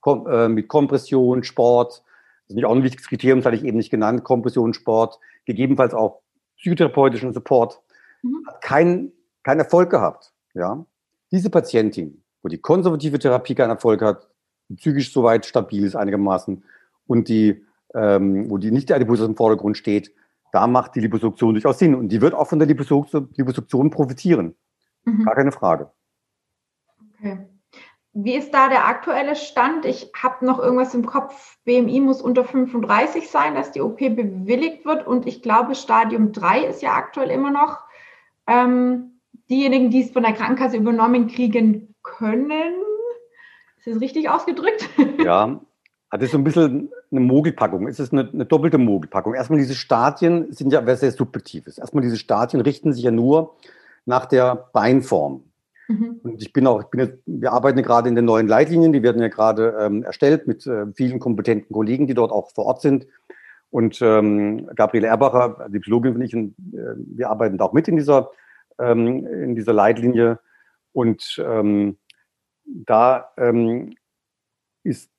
Kom äh, mit Kompression, Sport. Das ist nicht auch ein wichtiges Kriterium, das hatte ich eben nicht genannt. Kompression, Sport, gegebenenfalls auch psychotherapeutischen Support. Mhm. Hat keinen kein Erfolg gehabt. Ja? Diese Patientin, wo die konservative Therapie keinen Erfolg hat, die psychisch soweit stabil ist einigermaßen und die, ähm, wo die nicht der Adipose im Vordergrund steht, da macht die Liposuktion durchaus Sinn. Und die wird auch von der Liposuktion profitieren. Mhm. Gar keine Frage. Okay. Wie ist da der aktuelle Stand? Ich habe noch irgendwas im Kopf. BMI muss unter 35 sein, dass die OP bewilligt wird. Und ich glaube, Stadium 3 ist ja aktuell immer noch. Ähm, diejenigen, die es von der Krankenkasse übernommen kriegen können. Ist das richtig ausgedrückt? [LAUGHS] Ja, das ist so ein bisschen eine Mogelpackung. Es ist eine, eine doppelte Mogelpackung. Erstmal diese Stadien sind ja sehr subjektives. Erstmal diese Stadien richten sich ja nur nach der Beinform. Mhm. Und ich bin auch, ich bin jetzt, wir arbeiten gerade in den neuen Leitlinien, die werden ja gerade ähm, erstellt mit äh, vielen kompetenten Kollegen, die dort auch vor Ort sind. Und ähm, Gabriele Erbacher, die Psychologin und ich, und, äh, wir arbeiten da auch mit in dieser, ähm, in dieser Leitlinie. Und ähm, da ähm, ist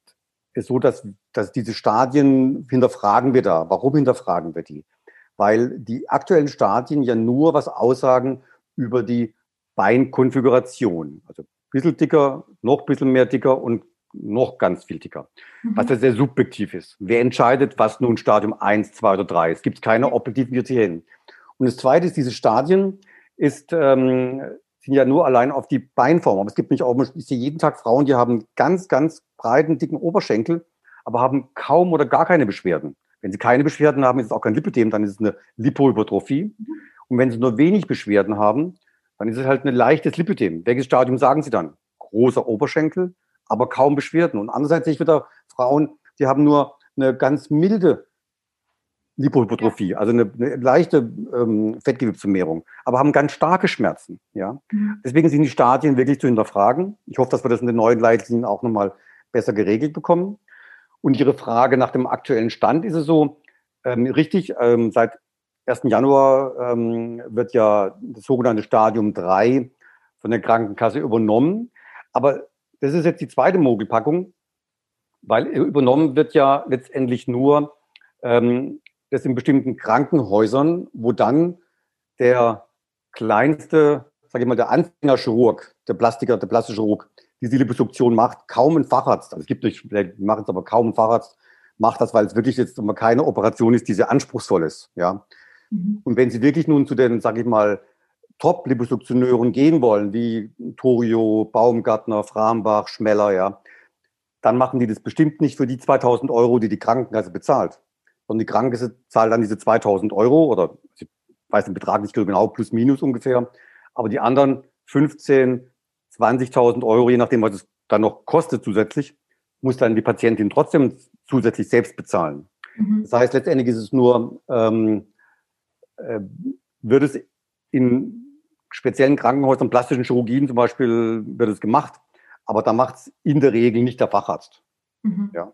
es so, dass, dass diese Stadien hinterfragen wir da. Warum hinterfragen wir die? Weil die aktuellen Stadien ja nur was aussagen über die Beinkonfiguration. Also ein bisschen dicker, noch ein bisschen mehr dicker und noch ganz viel dicker. Mhm. Was ja sehr subjektiv ist. Wer entscheidet, was nun Stadium 1, 2 oder 3 ist? Es gibt keine objektiven Kriterien. Und das Zweite ist, diese Stadien ist, ähm, sind ja nur allein auf die Beinform. Aber es gibt nicht auch, ich sehe jeden Tag Frauen, die haben ganz, ganz breiten, dicken Oberschenkel, aber haben kaum oder gar keine Beschwerden. Wenn sie keine Beschwerden haben, ist es auch kein Lipödem, dann ist es eine Lipohypertrophie. Und wenn sie nur wenig Beschwerden haben, dann ist es halt ein leichtes Lipödem. Welches Stadium sagen Sie dann? Großer Oberschenkel, aber kaum Beschwerden. Und andererseits sehe ich wieder Frauen, die haben nur eine ganz milde Lipohypertrophie, also eine, eine leichte ähm, Fettgewebsvermehrung, aber haben ganz starke Schmerzen. Ja? Mhm. Deswegen sind die Stadien wirklich zu hinterfragen. Ich hoffe, dass wir das in den neuen Leitlinien auch nochmal besser geregelt bekommen. Und Ihre Frage nach dem aktuellen Stand ist es so, ähm, richtig, ähm, seit 1. Januar ähm, wird ja das sogenannte Stadium 3 von der Krankenkasse übernommen. Aber das ist jetzt die zweite Mogelpackung, weil übernommen wird ja letztendlich nur ähm, das in bestimmten Krankenhäusern, wo dann der kleinste, sage ich mal, der Anfängerchirurg, der Plastiker, der plastische Chirurg, diese Liposuktion macht, kaum ein Facharzt, also es gibt die machen es aber kaum ein Facharzt, macht das, weil es wirklich jetzt immer keine Operation ist, die sehr anspruchsvoll ist. Ja. Mhm. Und wenn Sie wirklich nun zu den, sage ich mal, Top-Liposuktioneuren gehen wollen, wie Torio, Baumgartner, Frambach, Schmeller, ja, dann machen die das bestimmt nicht für die 2000 Euro, die die Krankenkasse bezahlt. Sondern die Krankenkasse zahlt dann diese 2000 Euro oder ich weiß den Betrag nicht genau, plus minus ungefähr. Aber die anderen 15, 20.000 Euro, je nachdem, was es dann noch kostet zusätzlich, muss dann die Patientin trotzdem zusätzlich selbst bezahlen. Mhm. Das heißt, letztendlich ist es nur, ähm, äh, wird es in speziellen Krankenhäusern, plastischen Chirurgien zum Beispiel, wird es gemacht, aber da macht es in der Regel nicht der Facharzt. Mhm. Ja.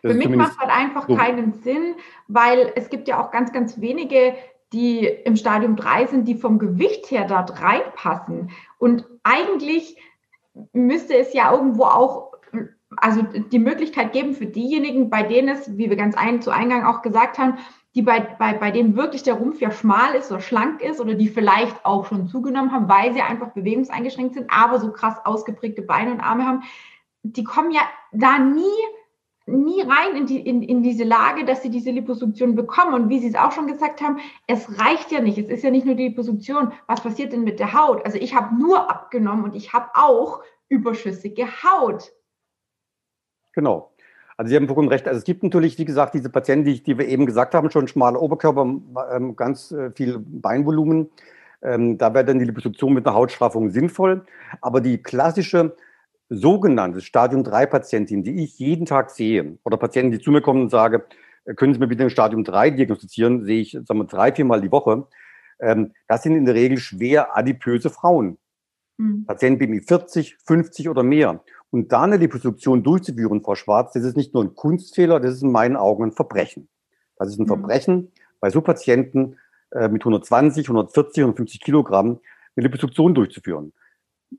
Für mich macht halt einfach so. keinen Sinn, weil es gibt ja auch ganz, ganz wenige, die im Stadium 3 sind, die vom Gewicht her dort reinpassen. Und eigentlich müsste es ja irgendwo auch also die Möglichkeit geben für diejenigen, bei denen es, wie wir ganz ein, zu Eingang auch gesagt haben, die bei, bei, bei denen wirklich der Rumpf ja schmal ist oder schlank ist oder die vielleicht auch schon zugenommen haben, weil sie einfach bewegungseingeschränkt sind, aber so krass ausgeprägte Beine und Arme haben, die kommen ja da nie, nie rein in, die, in, in diese Lage, dass sie diese Liposuktion bekommen. Und wie Sie es auch schon gesagt haben, es reicht ja nicht. Es ist ja nicht nur die Liposuktion. Was passiert denn mit der Haut? Also ich habe nur abgenommen und ich habe auch überschüssige Haut. Genau. Also Sie haben vollkommen recht. Also es gibt natürlich, wie gesagt, diese Patienten, die, die wir eben gesagt haben, schon schmaler Oberkörper, ähm, ganz äh, viel Beinvolumen. Ähm, da wäre dann die Liposuktion mit einer Hautstraffung sinnvoll. Aber die klassische sogenannte Stadium 3 Patientin, die ich jeden Tag sehe, oder Patienten, die zu mir kommen und sagen, äh, können Sie mir bitte ein Stadium 3 diagnostizieren, sehe ich sagen wir, drei, viermal die Woche. Ähm, das sind in der Regel schwer adipöse Frauen. Mhm. Patienten BMI 40, 50 oder mehr. Und da eine Liposuktion durchzuführen, Frau Schwarz, das ist nicht nur ein Kunstfehler, das ist in meinen Augen ein Verbrechen. Das ist ein mhm. Verbrechen, bei so Patienten äh, mit 120, 140, 150 Kilogramm eine Liposuktion durchzuführen.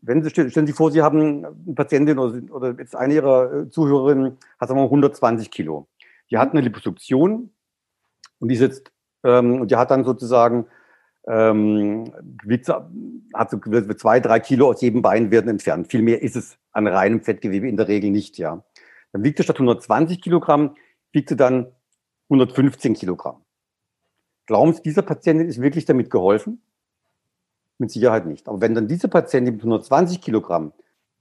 Wenn Sie, stellen Sie vor, Sie haben eine Patientin oder, oder jetzt eine Ihrer äh, Zuhörerinnen hat sagen wir 120 Kilo. Die hat eine Liposuktion und die sitzt ähm, und die hat dann sozusagen ähm, hat so zwei, drei Kilo aus jedem Bein werden entfernt. Viel mehr ist es an reinem Fettgewebe in der Regel nicht, ja. Dann wiegt sie statt 120 Kilogramm, wiegt sie dann 115 Kilogramm. Glauben Sie, dieser Patientin ist wirklich damit geholfen? Mit Sicherheit nicht. Aber wenn dann diese Patientin mit 120 Kilogramm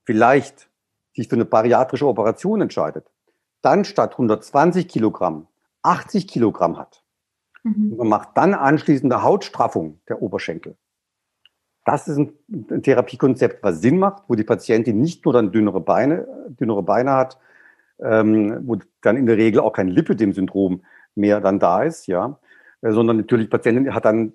vielleicht sich für eine bariatrische Operation entscheidet, dann statt 120 Kilogramm 80 Kilogramm hat, Mhm. Man macht dann anschließend eine Hautstraffung der Oberschenkel. Das ist ein, ein, Therapiekonzept, was Sinn macht, wo die Patientin nicht nur dann dünnere Beine, dünnere Beine hat, ähm, wo dann in der Regel auch kein Lipidem-Syndrom mehr dann da ist, ja, äh, sondern natürlich Patientin hat dann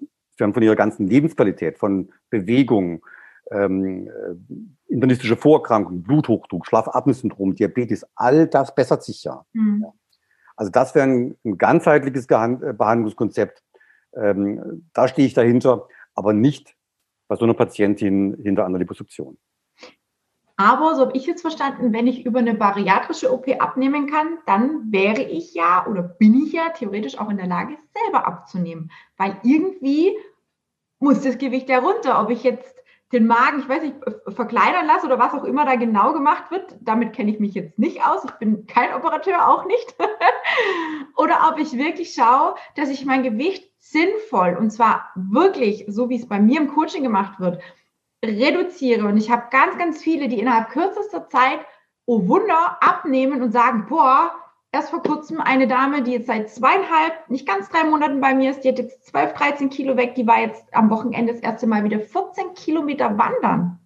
von ihrer ganzen Lebensqualität, von Bewegung, ähm, äh, internistische Vorerkrankungen, Bluthochdruck, Schlafapnoe-Syndrom, Diabetes, all das bessert sich ja. Mhm. Also das wäre ein, ein ganzheitliches äh, Behandlungskonzept. Ähm, da stehe ich dahinter, aber nicht bei so einer Patientin hinter einer Liposuktion. Aber so habe ich jetzt verstanden, wenn ich über eine bariatrische OP abnehmen kann, dann wäre ich ja oder bin ich ja theoretisch auch in der Lage, selber abzunehmen. Weil irgendwie muss das Gewicht ja runter. Ob ich jetzt den Magen, ich weiß nicht, verkleinern lasse oder was auch immer da genau gemacht wird. Damit kenne ich mich jetzt nicht aus. Ich bin kein Operateur, auch nicht. [LAUGHS] oder ob ich wirklich schaue, dass ich mein Gewicht sinnvoll und zwar wirklich, so wie es bei mir im Coaching gemacht wird, reduziere. Und ich habe ganz, ganz viele, die innerhalb kürzester Zeit, oh Wunder, abnehmen und sagen, boah, erst vor kurzem eine Dame, die jetzt seit zweieinhalb, nicht ganz drei Monaten bei mir ist, die hat jetzt 12, 13 Kilo weg, die war jetzt am Wochenende das erste Mal wieder 14 Kilometer wandern.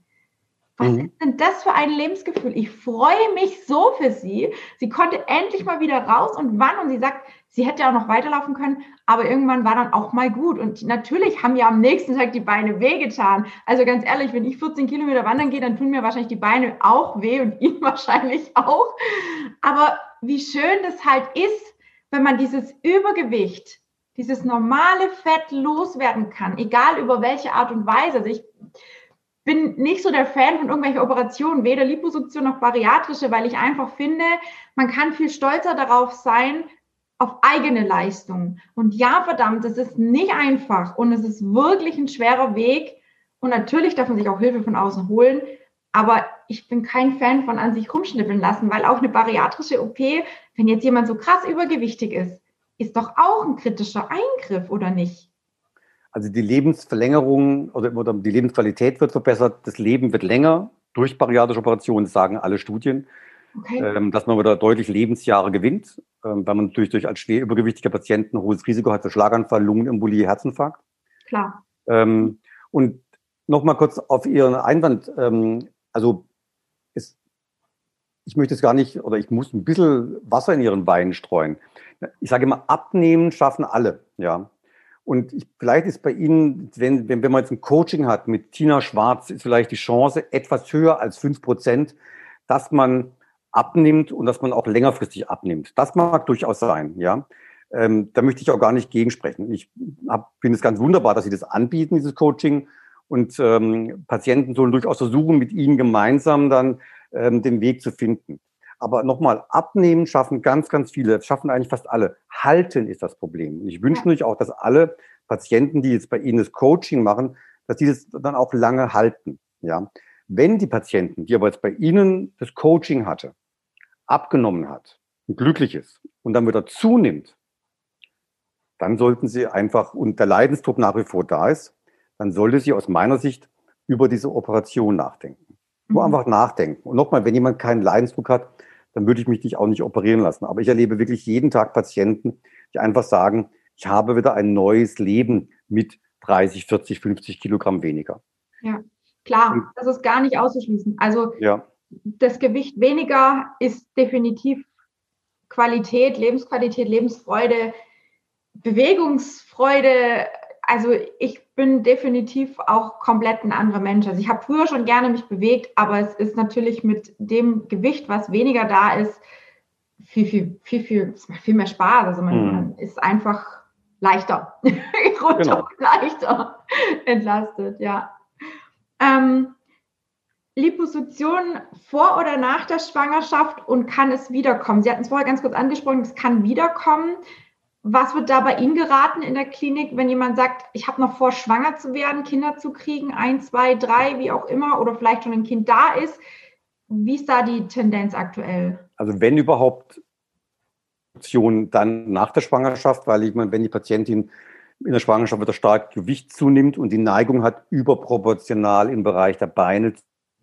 Was mhm. ist denn das für ein Lebensgefühl? Ich freue mich so für sie. Sie konnte endlich mal wieder raus und wann? Und sie sagt, sie hätte auch noch weiterlaufen können, aber irgendwann war dann auch mal gut. Und natürlich haben ja am nächsten Tag die Beine wehgetan. Also ganz ehrlich, wenn ich 14 Kilometer wandern gehe, dann tun mir wahrscheinlich die Beine auch weh und [LAUGHS] ihm wahrscheinlich auch. Aber wie schön das halt ist, wenn man dieses Übergewicht, dieses normale Fett loswerden kann, egal über welche Art und Weise. Also ich bin nicht so der Fan von irgendwelchen Operationen, weder Liposuktion noch bariatrische, weil ich einfach finde, man kann viel stolzer darauf sein, auf eigene Leistung. Und ja, verdammt, es ist nicht einfach und es ist wirklich ein schwerer Weg. Und natürlich darf man sich auch Hilfe von außen holen. Aber ich bin kein Fan von an sich rumschnippeln lassen, weil auch eine bariatrische OP, wenn jetzt jemand so krass übergewichtig ist, ist doch auch ein kritischer Eingriff, oder nicht? Also die Lebensverlängerung oder, oder die Lebensqualität wird verbessert, das Leben wird länger durch bariatrische Operationen, sagen alle Studien. Okay. Ähm, dass man wieder deutlich Lebensjahre gewinnt, ähm, weil man natürlich durch als schwer übergewichtiger Patient ein hohes Risiko hat für Schlaganfall, Lungenembolie, Herzinfarkt. Klar. Ähm, und nochmal kurz auf Ihren Einwand. Ähm, also es, ich möchte es gar nicht, oder ich muss ein bisschen Wasser in Ihren Wein streuen. Ich sage immer, abnehmen schaffen alle. Ja. Und ich, vielleicht ist bei Ihnen, wenn, wenn, wenn man jetzt ein Coaching hat mit Tina Schwarz, ist vielleicht die Chance etwas höher als fünf Prozent, dass man abnimmt und dass man auch längerfristig abnimmt. Das mag durchaus sein, ja. Ähm, da möchte ich auch gar nicht gegensprechen. Ich finde es ganz wunderbar, dass Sie das anbieten, dieses Coaching. Und ähm, Patienten sollen durchaus versuchen, mit Ihnen gemeinsam dann ähm, den Weg zu finden. Aber nochmal, abnehmen schaffen ganz, ganz viele, schaffen eigentlich fast alle. Halten ist das Problem. Und ich wünsche natürlich auch, dass alle Patienten, die jetzt bei Ihnen das Coaching machen, dass die das dann auch lange halten. Ja. Wenn die Patienten, die aber jetzt bei Ihnen das Coaching hatte, abgenommen hat und glücklich ist und dann wieder zunimmt, dann sollten Sie einfach, und der Leidensdruck nach wie vor da ist, dann sollte Sie aus meiner Sicht über diese Operation nachdenken. Nur mhm. einfach nachdenken. Und nochmal, wenn jemand keinen Leidensdruck hat, dann würde ich mich nicht auch nicht operieren lassen. Aber ich erlebe wirklich jeden Tag Patienten, die einfach sagen, ich habe wieder ein neues Leben mit 30, 40, 50 Kilogramm weniger. Ja, klar, das ist gar nicht auszuschließen. Also ja das Gewicht weniger ist definitiv Qualität, Lebensqualität, Lebensfreude, Bewegungsfreude. Also ich bin definitiv auch komplett ein anderer Mensch. Also ich habe früher schon gerne mich bewegt, aber es ist natürlich mit dem Gewicht, was weniger da ist, viel, viel, viel, viel, es macht viel mehr Spaß. Also man, mhm. man ist einfach leichter, [LAUGHS] runter, genau. leichter entlastet, ja. Ähm, Liposuktion vor oder nach der Schwangerschaft und kann es wiederkommen? Sie hatten es vorher ganz kurz angesprochen, es kann wiederkommen. Was wird da bei Ihnen geraten in der Klinik, wenn jemand sagt, ich habe noch vor, schwanger zu werden, Kinder zu kriegen, ein, zwei, drei, wie auch immer, oder vielleicht schon ein Kind da ist? Wie ist da die Tendenz aktuell? Also wenn überhaupt dann nach der Schwangerschaft, weil ich meine, wenn die Patientin in der Schwangerschaft wieder stark Gewicht zunimmt und die Neigung hat, überproportional im Bereich der Beine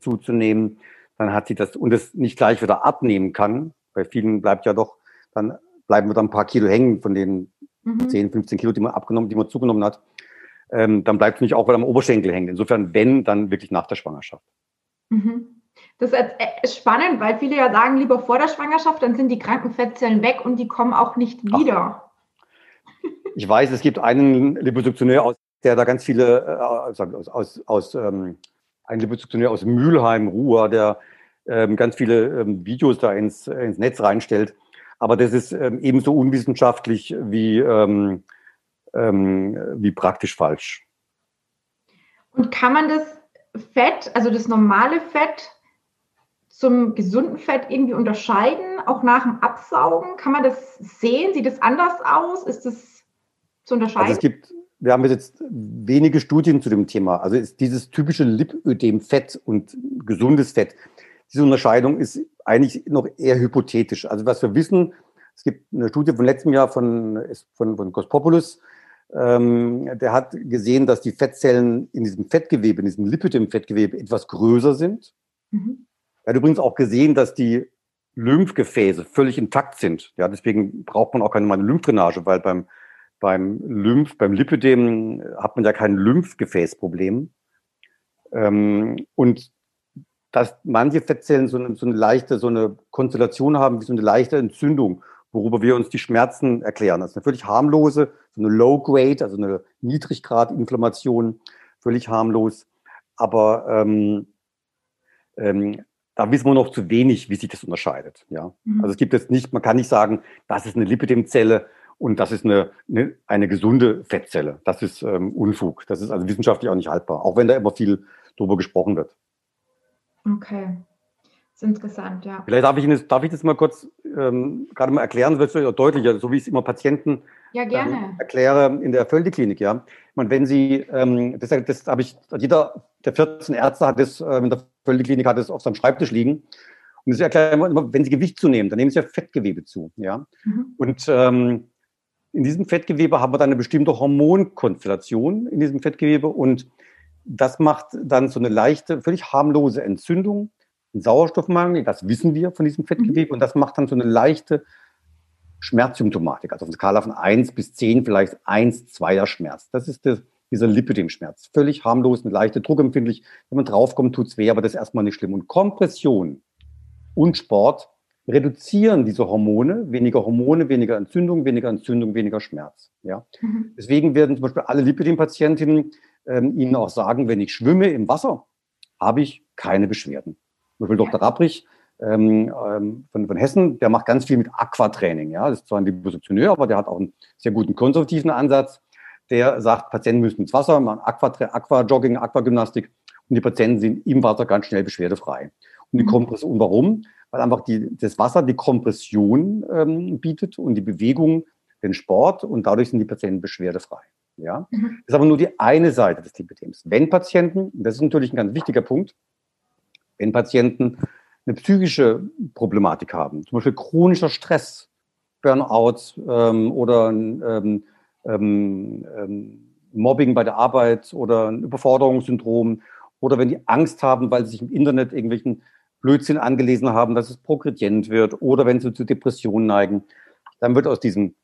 zuzunehmen, dann hat sie das und es nicht gleich wieder abnehmen kann. Bei vielen bleibt ja doch, dann bleiben wir dann ein paar Kilo hängen von den mhm. 10, 15 Kilo, die man abgenommen, die man zugenommen hat. Ähm, dann bleibt es nicht auch wieder am Oberschenkel hängen. Insofern, wenn, dann wirklich nach der Schwangerschaft. Mhm. Das ist spannend, weil viele ja sagen, lieber vor der Schwangerschaft, dann sind die kranken Fettzellen weg und die kommen auch nicht wieder. Ach. [LAUGHS] Ich weiß, es gibt einen Liposuktionär, der da ganz viele äh, aus, aus, aus ähm, ein Liposuktionär aus Mülheim, Ruhr, der ähm, ganz viele ähm, Videos da ins, ins Netz reinstellt. Aber das ist ähm, ebenso unwissenschaftlich wie, ähm, ähm, wie praktisch falsch. Und kann man das Fett, also das normale Fett, zum gesunden Fett irgendwie unterscheiden, auch nach dem Absaugen? Kann man das sehen? Sieht das anders aus? Ist das zu unterscheiden? Also es gibt wir haben jetzt wenige Studien zu dem Thema. Also ist dieses typische Lipödem Fett und gesundes Fett. Diese Unterscheidung ist eigentlich noch eher hypothetisch. Also was wir wissen, es gibt eine Studie von letztem Jahr von, von, von Kospopoulos, ähm, der hat gesehen, dass die Fettzellen in diesem Fettgewebe, in diesem Lipödem-Fettgewebe etwas größer sind. Mhm. Er hat übrigens auch gesehen, dass die Lymphgefäße völlig intakt sind. Ja, deswegen braucht man auch keine Lymphdrainage, weil beim beim Lymph, beim Lipödem hat man ja kein Lymphgefäßproblem. Ähm, und dass manche Fettzellen so eine, so eine leichte, so eine Konstellation haben wie so eine leichte Entzündung worüber wir uns die Schmerzen erklären. Das ist eine völlig harmlose, so eine Low-Grade, also eine Niedriggrad-Inflammation, völlig harmlos. Aber ähm, ähm, da wissen wir noch zu wenig, wie sich das unterscheidet. Ja? Mhm. Also es gibt jetzt nicht, man kann nicht sagen, das ist eine Lipidem-Zelle und das ist eine, eine, eine gesunde Fettzelle. Das ist ähm, Unfug. Das ist also wissenschaftlich auch nicht haltbar, auch wenn da immer viel drüber gesprochen wird. Okay. Das ist interessant, ja. Vielleicht darf ich, Ihnen, darf ich das mal kurz ähm, gerade mal erklären, das wird deutlicher, so wie ich es immer Patienten ja, ähm, erkläre in der Völdi-Klinik. Ja. meine, wenn Sie, ähm, das, das habe ich, jeder der 14 Ärzte hat das äh, in der Völdi-Klinik hat es auf seinem Schreibtisch liegen. Und das erkläre ich immer, wenn Sie Gewicht zunehmen, dann nehmen Sie ja Fettgewebe zu. Ja? Mhm. Und ähm, in diesem Fettgewebe haben wir dann eine bestimmte Hormonkonstellation in diesem Fettgewebe und das macht dann so eine leichte, völlig harmlose Entzündung, einen Sauerstoffmangel, das wissen wir von diesem Fettgewebe mhm. und das macht dann so eine leichte Schmerzsymptomatik, also auf einer Skala von 1 bis 10 vielleicht 1, 2er Schmerz. Das ist das, dieser Lipidem-Schmerz. Völlig harmlos, eine leichte Druckempfindlich. Wenn man draufkommt, tut's weh, aber das ist erstmal nicht schlimm. Und Kompression und Sport reduzieren diese Hormone, weniger Hormone, weniger Entzündung, weniger Entzündung, weniger Schmerz. Ja? Mhm. Deswegen werden zum Beispiel alle Lipidem-Patientinnen ähm, Ihnen auch sagen, wenn ich schwimme im Wasser, habe ich keine Beschwerden. Zum Beispiel Dr. Rapprich ähm, ähm, von, von, Hessen, der macht ganz viel mit Aquatraining. Ja? Das ist zwar ein Liposuctioneur, aber der hat auch einen sehr guten konservativen Ansatz. Der sagt, Patienten müssen ins Wasser, machen Aqua-Jogging, Aquagymnastik und die Patienten sind im Wasser ganz schnell beschwerdefrei. Und die mhm. Kompression, warum? Weil einfach die, das Wasser die Kompression ähm, bietet und die Bewegung den Sport und dadurch sind die Patienten beschwerdefrei. Ja? Mhm. Das ist aber nur die eine Seite des Lipidems. Wenn Patienten, das ist natürlich ein ganz wichtiger Punkt, wenn Patienten eine psychische Problematik haben, zum Beispiel chronischer Stress, Burnout ähm, oder ähm, ähm, ähm, Mobbing bei der Arbeit oder ein Überforderungssyndrom oder wenn die Angst haben, weil sie sich im Internet irgendwelchen Blödsinn angelesen haben, dass es progredient wird oder wenn sie zu Depressionen neigen, dann wird aus diesem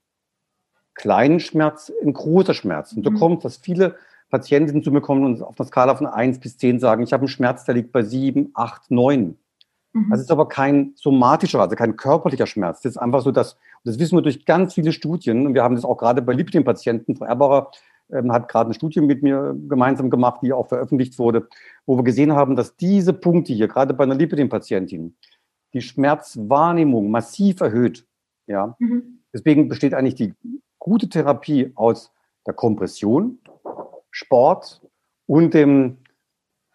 kleinen Schmerz ein großer Schmerz. Und so mhm. kommt, dass viele Patienten zu mir kommen und auf einer Skala von 1 bis 10 sagen, ich habe einen Schmerz, der liegt bei 7, 8, 9. Mhm. Das ist aber kein somatischer, also kein körperlicher Schmerz. Das ist einfach so, dass, das wissen wir durch ganz viele Studien, und wir haben das auch gerade bei Lipidem-Patienten, Frau Erbacher ähm, hat gerade eine Studie mit mir gemeinsam gemacht, die auch veröffentlicht wurde, wo wir gesehen haben, dass diese Punkte hier, gerade bei einer Lipidem-Patientin, die Schmerzwahrnehmung massiv erhöht. Ja? Mhm. Deswegen besteht eigentlich die gute Therapie aus der Kompression, Sport und dem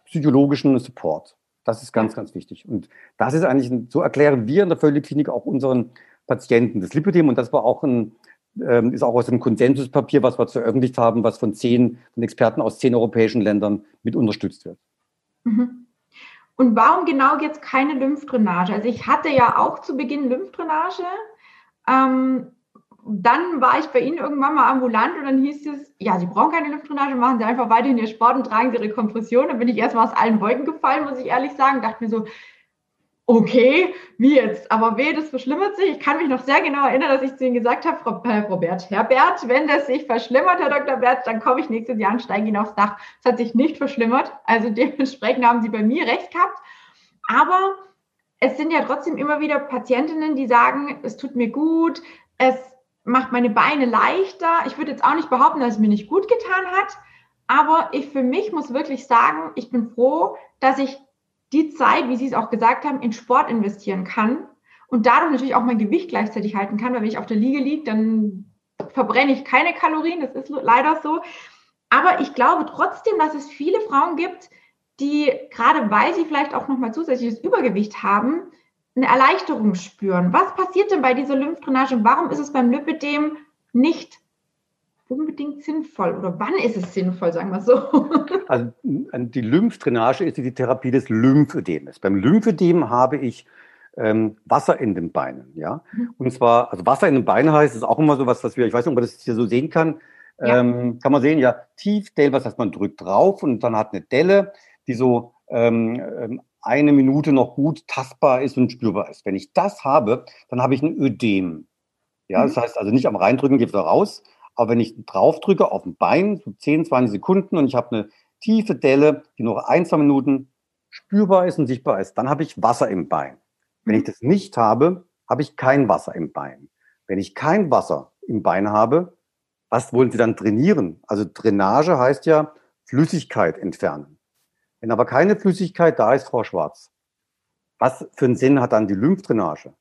psychologischen Support. Das ist ganz, ganz wichtig. Und das ist eigentlich, so erklären wir in der Völlig-Klinik auch unseren Patienten das Lipidem. Und das war auch ein, ähm, ist auch aus dem Konsensuspapier, was wir veröffentlicht haben, was von zehn von Experten aus zehn europäischen Ländern mit unterstützt wird. Mhm. Und warum genau jetzt keine Lymphdrainage? Also ich hatte ja auch zu Beginn Lymphdrainage. Ähm, dann war ich bei Ihnen irgendwann mal ambulant und dann hieß es, ja, Sie brauchen keine Lymphdrainage, machen Sie einfach weiterhin Ihr Sport und tragen Sie Ihre Kompression. Dann bin ich erstmal aus allen Wolken gefallen, muss ich ehrlich sagen. Dachte mir so, okay, wie jetzt? Aber weh, das verschlimmert sich. Ich kann mich noch sehr genau erinnern, dass ich zu Ihnen gesagt habe, Frau, äh, Robert, Herr Bert, wenn das sich verschlimmert, Herr Dr. Bert, dann komme ich nächstes Jahr und steige Ihnen aufs Dach. Es hat sich nicht verschlimmert. Also dementsprechend haben Sie bei mir recht gehabt. Aber es sind ja trotzdem immer wieder Patientinnen, die sagen, es tut mir gut, es macht meine Beine leichter. Ich würde jetzt auch nicht behaupten, dass es mir nicht gut getan hat. Aber ich für mich muss wirklich sagen, ich bin froh, dass ich die Zeit, wie Sie es auch gesagt haben, in Sport investieren kann und dadurch natürlich auch mein Gewicht gleichzeitig halten kann, weil wenn ich auf der Liege liege, dann verbrenne ich keine Kalorien, das ist leider so. Aber ich glaube trotzdem, dass es viele Frauen gibt, die gerade weil sie vielleicht auch nochmal zusätzliches Übergewicht haben, eine Erleichterung spüren. Was passiert denn bei dieser Lymphdrainage und warum ist es beim Lipidem nicht unbedingt sinnvoll oder wann ist es sinnvoll, sagen wir so? [LAUGHS] Also die Lymphdrainage ist die Therapie des Lymphödems. Beim Lymphödem habe ich ähm, Wasser in den Beinen, ja. Mhm. Und zwar, also Wasser in den Beinen heißt, ist auch immer so was, was wir, ich weiß nicht, ob man das hier so sehen kann, ja. ähm, kann man sehen, ja, tief, Dell, was heißt, man drückt drauf und dann hat eine Delle, die so ähm, ähm, eine Minute noch gut tastbar ist und spürbar ist. Wenn ich das habe, dann habe ich ein Ödem. Ja, mhm. das heißt also nicht am reindrücken geht es raus, aber wenn ich draufdrücke auf ein Bein, so 10, 20 Sekunden und ich habe eine tiefe Delle, die noch ein, zwei Minuten spürbar ist und sichtbar ist, dann habe ich Wasser im Bein. Wenn ich das nicht habe, habe ich kein Wasser im Bein. Wenn ich kein Wasser im Bein habe, was wollen Sie dann trainieren? Also Drainage heißt ja Flüssigkeit entfernen. Wenn aber keine Flüssigkeit da ist, Frau Schwarz, was für einen Sinn hat dann die Lymphdrainage?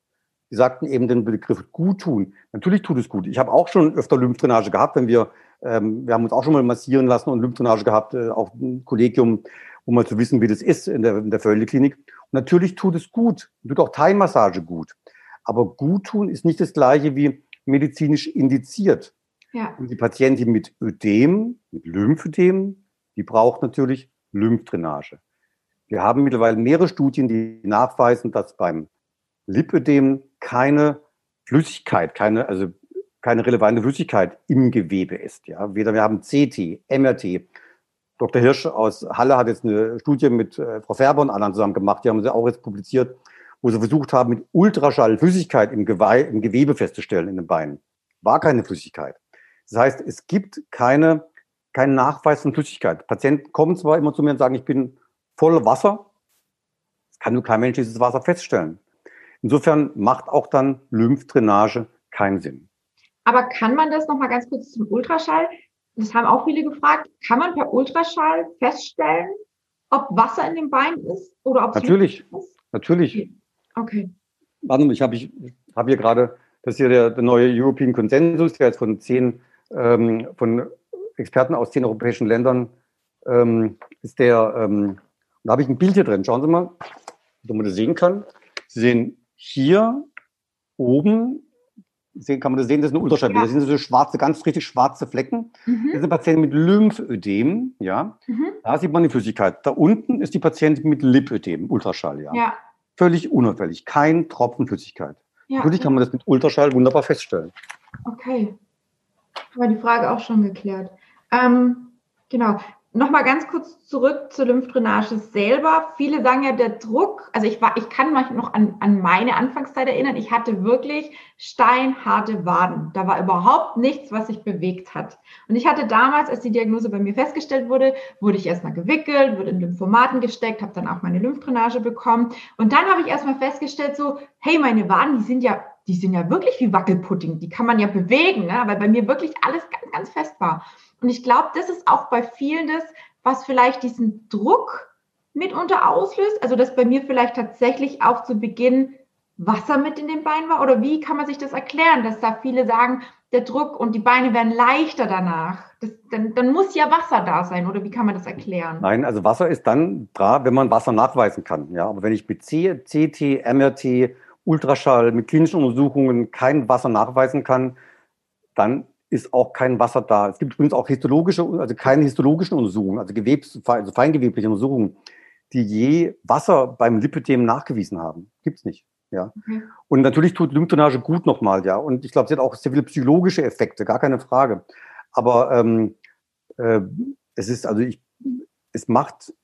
Sie sagten eben den Begriff gut tun. Natürlich tut es gut. Ich habe auch schon öfter Lymphdrainage gehabt, wenn wir, ähm, wir haben uns auch schon mal massieren lassen und Lymphdrainage gehabt, äh, auch ein Kollegium, um mal zu wissen, wie das ist in der, in der Völle-Klinik. Natürlich tut es gut, tut auch Thai-Massage gut. Aber gut tun ist nicht das gleiche wie medizinisch indiziert. Ja. Und die Patientin mit Ödem, mit Lymphödem, die braucht natürlich Lymphdrainage. Wir haben mittlerweile mehrere Studien, die nachweisen, dass beim Lipödem keine Flüssigkeit, keine, also keine relevante Flüssigkeit im Gewebe ist. Ja, weder wir haben CT, MRT. Dr. Hirsch aus Halle hat jetzt eine Studie mit äh, Frau Färber und anderen zusammen gemacht. Die haben sie auch jetzt publiziert, wo sie versucht haben, mit Ultraschall Flüssigkeit im, Gewe im Gewebe festzustellen in den Beinen. War keine Flüssigkeit. Das heißt, es gibt keine, keinen Nachweis von Flüssigkeit. Patienten kommen zwar immer zu mir und sagen, ich bin voll Wasser. Das kann nur kein Mensch dieses Wasser feststellen. Insofern macht auch dann Lymphdrainage keinen Sinn. Aber kann man das nochmal ganz kurz zum Ultraschall? Das haben auch viele gefragt. Kann man per Ultraschall feststellen, ob Wasser in dem Bein ist oder ob es Natürlich, ist? natürlich. Okay. Warte mal, ich habe ich hab hier gerade, das ist hier der, der neue European Consensus, der jetzt von zehn, ähm, von Experten aus zehn europäischen Ländern ähm, ist der, ähm, da habe ich ein Bild hier drin. Schauen Sie mal, ob man das sehen kann. Sie sehen hier oben, sehen, kann man das sehen, das ist eine Ultraschall. Ja. Das sind so schwarze, ganz richtig schwarze Flecken. Mhm. Das sind Patienten mit Lymphödem, ja. Mhm. Da sieht man die Flüssigkeit. Da unten ist die Patientin mit Lipödem, Ultraschall, ja. ja. Völlig unauffällig, kein Tropfen Flüssigkeit. Ja. Natürlich kann man das mit Ultraschall wunderbar feststellen. Okay. War die Frage auch schon geklärt. Ähm, genau. Nochmal ganz kurz zurück zur Lymphdrainage selber. Viele sagen ja, der Druck, also ich war, ich kann mich noch an, an meine Anfangszeit erinnern. Ich hatte wirklich steinharte Waden. Da war überhaupt nichts, was sich bewegt hat. Und ich hatte damals, als die Diagnose bei mir festgestellt wurde, wurde ich erstmal gewickelt, wurde in Lymphomaten gesteckt, habe dann auch meine Lymphdrainage bekommen. Und dann habe ich erstmal festgestellt, so, hey, meine Waden, die sind ja, die sind ja wirklich wie Wackelpudding. Die kann man ja bewegen, ne? weil bei mir wirklich alles ganz, ganz fest war. Und ich glaube, das ist auch bei vielen das, was vielleicht diesen Druck mitunter auslöst. Also, dass bei mir vielleicht tatsächlich auch zu Beginn Wasser mit in den Beinen war? Oder wie kann man sich das erklären, dass da viele sagen, der Druck und die Beine werden leichter danach? Das, dann, dann, muss ja Wasser da sein. Oder wie kann man das erklären? Nein, also Wasser ist dann da, wenn man Wasser nachweisen kann. Ja, aber wenn ich mit CT, MRT, Ultraschall, mit klinischen Untersuchungen kein Wasser nachweisen kann, dann ist auch kein Wasser da. Es gibt übrigens auch histologische, also keine histologischen Untersuchungen, also Gewebs, also feingewebliche Untersuchungen, die je Wasser beim Lipödem nachgewiesen haben. Gibt's nicht. Ja. Okay. Und natürlich tut Lymphdrainage gut nochmal, ja. Und ich glaube, sie hat auch sehr viele psychologische Effekte, gar keine Frage. Aber ähm, äh, es ist, also ich, es macht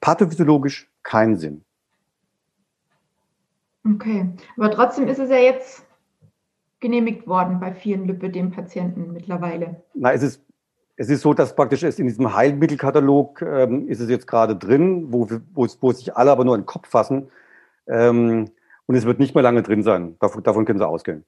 pathophysiologisch keinen Sinn. Okay, aber trotzdem ist es ja jetzt genehmigt worden bei vielen Lipödem-Patienten mittlerweile? Na, es ist, es ist so, dass praktisch es in diesem Heilmittelkatalog ähm, ist es jetzt gerade drin, wo, wo, wo sich alle aber nur in den Kopf fassen. Ähm, und es wird nicht mehr lange drin sein. Davon, davon können Sie ausgehen.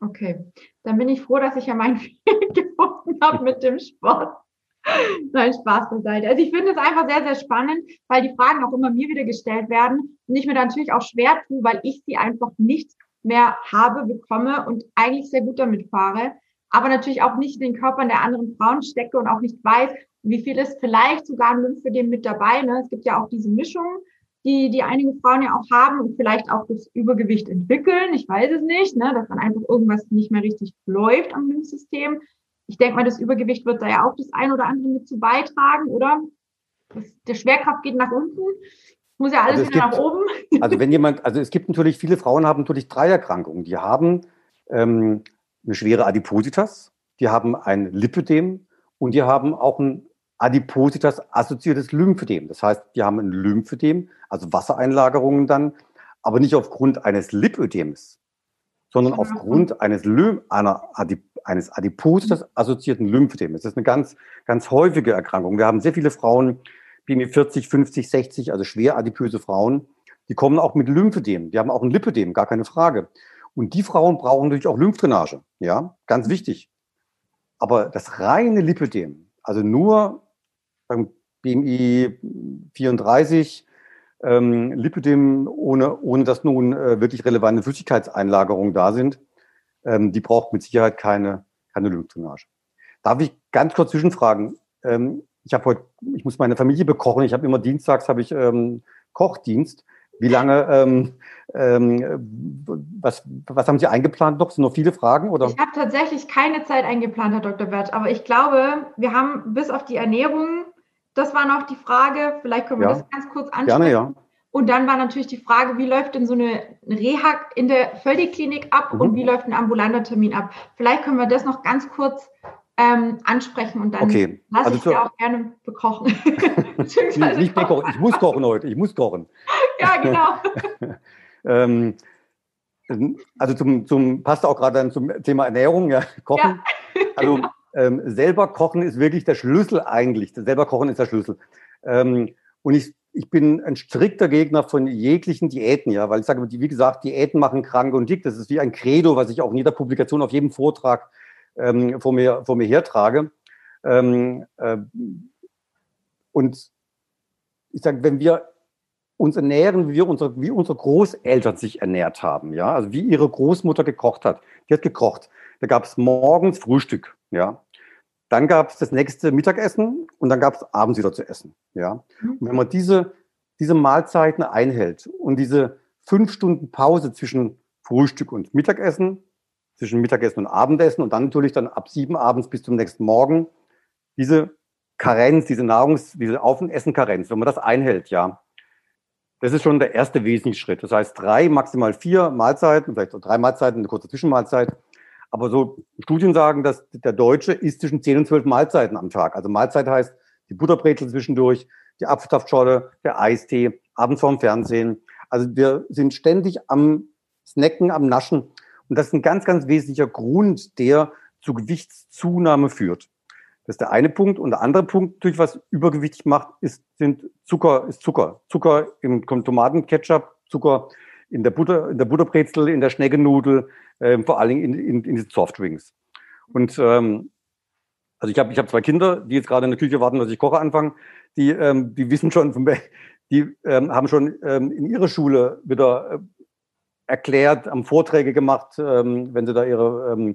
Okay, dann bin ich froh, dass ich ja meinen [LAUGHS] Weg gefunden habe mit dem Sport. [LAUGHS] Nein, Spaß beiseite. Also ich finde es einfach sehr, sehr spannend, weil die Fragen auch immer mir wieder gestellt werden und ich mir da natürlich auch schwer tue, weil ich sie einfach nicht mehr habe, bekomme und eigentlich sehr gut damit fahre, aber natürlich auch nicht in den Körpern der anderen Frauen stecke und auch nicht weiß, wie viel ist vielleicht sogar ein Lymphödem mit dabei. Ne? Es gibt ja auch diese Mischungen, die, die einige Frauen ja auch haben und vielleicht auch das Übergewicht entwickeln. Ich weiß es nicht, ne? dass dann einfach irgendwas nicht mehr richtig läuft am Lymphsystem. Ich denke mal, das Übergewicht wird da ja auch das ein oder andere mit zu beitragen, oder? Das, der Schwerkraft geht nach unten. Muss ja alles also wieder gibt, nach oben. [LAUGHS] Also wenn jemand, also es gibt natürlich, viele Frauen haben natürlich drei Erkrankungen. Die haben ähm, eine schwere Adipositas, die haben ein Lipödem und die haben auch ein Adipositas-assoziiertes Lymphödem. Das heißt, die haben ein Lymphödem, also Wassereinlagerungen dann, aber nicht aufgrund eines Lipödems, sondern aufgrund eines, Lym einer Adip eines Adipositas-assoziierten Lymphödems. Das ist eine ganz, ganz häufige Erkrankung. Wir haben sehr viele Frauen, BMI 40, 50, 60, also schwer adipöse Frauen, die kommen auch mit Lymphödem. Die haben auch ein Lipödem, gar keine Frage. Und die Frauen brauchen natürlich auch Lymphdrainage, ja, ganz wichtig. Aber das reine Lipödem, also nur beim BMI 34, ähm, Lipödem, ohne, ohne dass nun äh, wirklich relevante Flüssigkeitseinlagerungen da sind, ähm, die braucht mit Sicherheit keine, keine Lymphdrainage. Darf ich ganz kurz zwischenfragen? Ähm, ich habe heute, ich muss meine Familie bekochen. Ich habe immer dienstags habe ich ähm, Kochdienst. Wie lange, ähm, ähm, was, was haben Sie eingeplant noch? Sind noch viele Fragen? Oder? Ich habe tatsächlich keine Zeit eingeplant, Herr Dr. Bert, aber ich glaube, wir haben bis auf die Ernährung, das war noch die Frage, vielleicht können wir ja. das ganz kurz ansprechen. Gerne, ja. Und dann war natürlich die Frage, wie läuft denn so eine Reha in der Völligklinik ab mhm. und wie läuft ein ambulanter Termin ab? Vielleicht können wir das noch ganz kurz ähm, ansprechen und dann okay. lasse also ich dir auch gerne bekochen. [LAUGHS] nicht, bekochen, ich muss kochen heute, ich muss kochen. [LAUGHS] ja, genau. [LAUGHS] ähm, also zum, zum passt auch gerade dann zum Thema Ernährung, ja, Kochen. Ja. also ähm, selber kochen ist wirklich der Schlüssel eigentlich. Selber kochen ist der Schlüssel. Ähm, und ich, ich bin ein strikter Gegner von jeglichen Diäten, ja, weil ich sage, wie gesagt, Diäten machen krank und dick. Das ist wie ein Credo, was ich auch in jeder Publikation, auf jedem Vortrag ähm, vor, mir, vor mir hertrage. Ähm, äh, und ich sage, wenn wir uns ernähren, wie, wir unsere, wie unsere Großeltern sich ernährt haben, ja, also wie ihre Großmutter gekocht hat. Die hat gekocht. Da gab es morgens Frühstück, ja. Dann gab es das nächste Mittagessen und dann gab es abends wieder zu essen, ja. Und wenn man diese, diese Mahlzeiten einhält und diese fünf Stunden Pause zwischen Frühstück und Mittagessen zwischen Mittagessen und Abendessen und dann natürlich dann ab sieben abends bis zum nächsten Morgen diese Karenz, diese Nahrungs-, diese Auf- und Essen-Karenz, wenn man das einhält, ja, das ist schon der erste wesentliche Schritt. Das heißt, drei, maximal vier Mahlzeiten, vielleicht drei Mahlzeiten, eine kurze Zwischenmahlzeit. Aber so Studien sagen, dass der Deutsche isst zwischen zehn und zwölf Mahlzeiten am Tag. Also Mahlzeit heißt die Butterbrezel zwischendurch, die Apfelsaftschorle, der Eistee, abends vorm Fernsehen. Also wir sind ständig am Snacken, am Naschen. Und das ist ein ganz, ganz wesentlicher Grund, der zu Gewichtszunahme führt. Das ist der eine Punkt. Und der andere Punkt, durch was übergewichtig macht, ist, sind Zucker, ist Zucker. Zucker im Tomatenketchup, Zucker in der Butter, in der Butterbrezel, in der Schneckenudel, äh, vor allen Dingen in, in, in diesen Softdrinks. Und ähm, also ich habe ich hab zwei Kinder, die jetzt gerade in der Küche warten, dass ich koche anfangen. Die, ähm, die wissen schon, [LAUGHS] die ähm, haben schon ähm, in ihrer Schule wieder äh, erklärt, haben Vorträge gemacht, ähm, wenn sie da ihre ähm,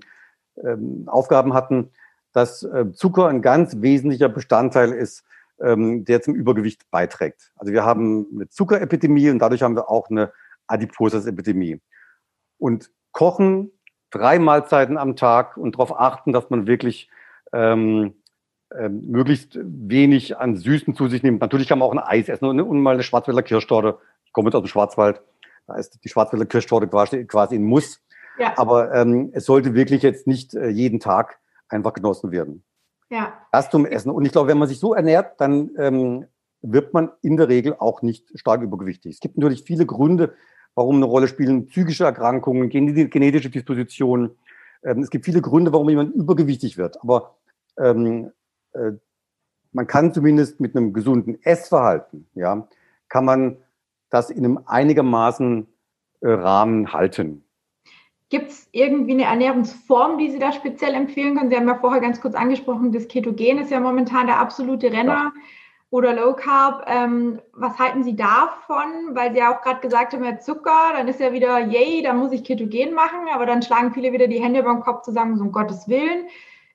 ähm, Aufgaben hatten, dass äh, Zucker ein ganz wesentlicher Bestandteil ist, ähm, der zum Übergewicht beiträgt. Also wir haben eine Zuckerepidemie und dadurch haben wir auch eine Adipositas-Epidemie. Und kochen drei Mahlzeiten am Tag und darauf achten, dass man wirklich ähm, ähm, möglichst wenig an Süßen zu sich nimmt. Natürlich kann man auch ein Eis essen und, und mal eine Schwarzwälder Kirschtorte. Ich komme jetzt aus dem Schwarzwald. Da ist die Schwarzwälder Kirschtorte quasi, quasi ein Muss. Ja. Aber ähm, es sollte wirklich jetzt nicht äh, jeden Tag einfach genossen werden. Ja. Das zum Essen. Und ich glaube, wenn man sich so ernährt, dann ähm, wird man in der Regel auch nicht stark übergewichtig. Es gibt natürlich viele Gründe, warum eine Rolle spielen psychische Erkrankungen, genetische Dispositionen. Ähm, es gibt viele Gründe, warum jemand übergewichtig wird. Aber ähm, äh, man kann zumindest mit einem gesunden Essverhalten, ja, kann man das in einem einigermaßen äh, Rahmen halten. Gibt es irgendwie eine Ernährungsform, die Sie da speziell empfehlen können? Sie haben ja vorher ganz kurz angesprochen, das Ketogen ist ja momentan der absolute Renner. Ja. Oder Low Carb, ähm, was halten Sie davon? Weil Sie ja auch gerade gesagt haben, ja Zucker, dann ist ja wieder, yay, dann muss ich Ketogen machen, aber dann schlagen viele wieder die Hände über den Kopf zusammen, so um Gottes Willen.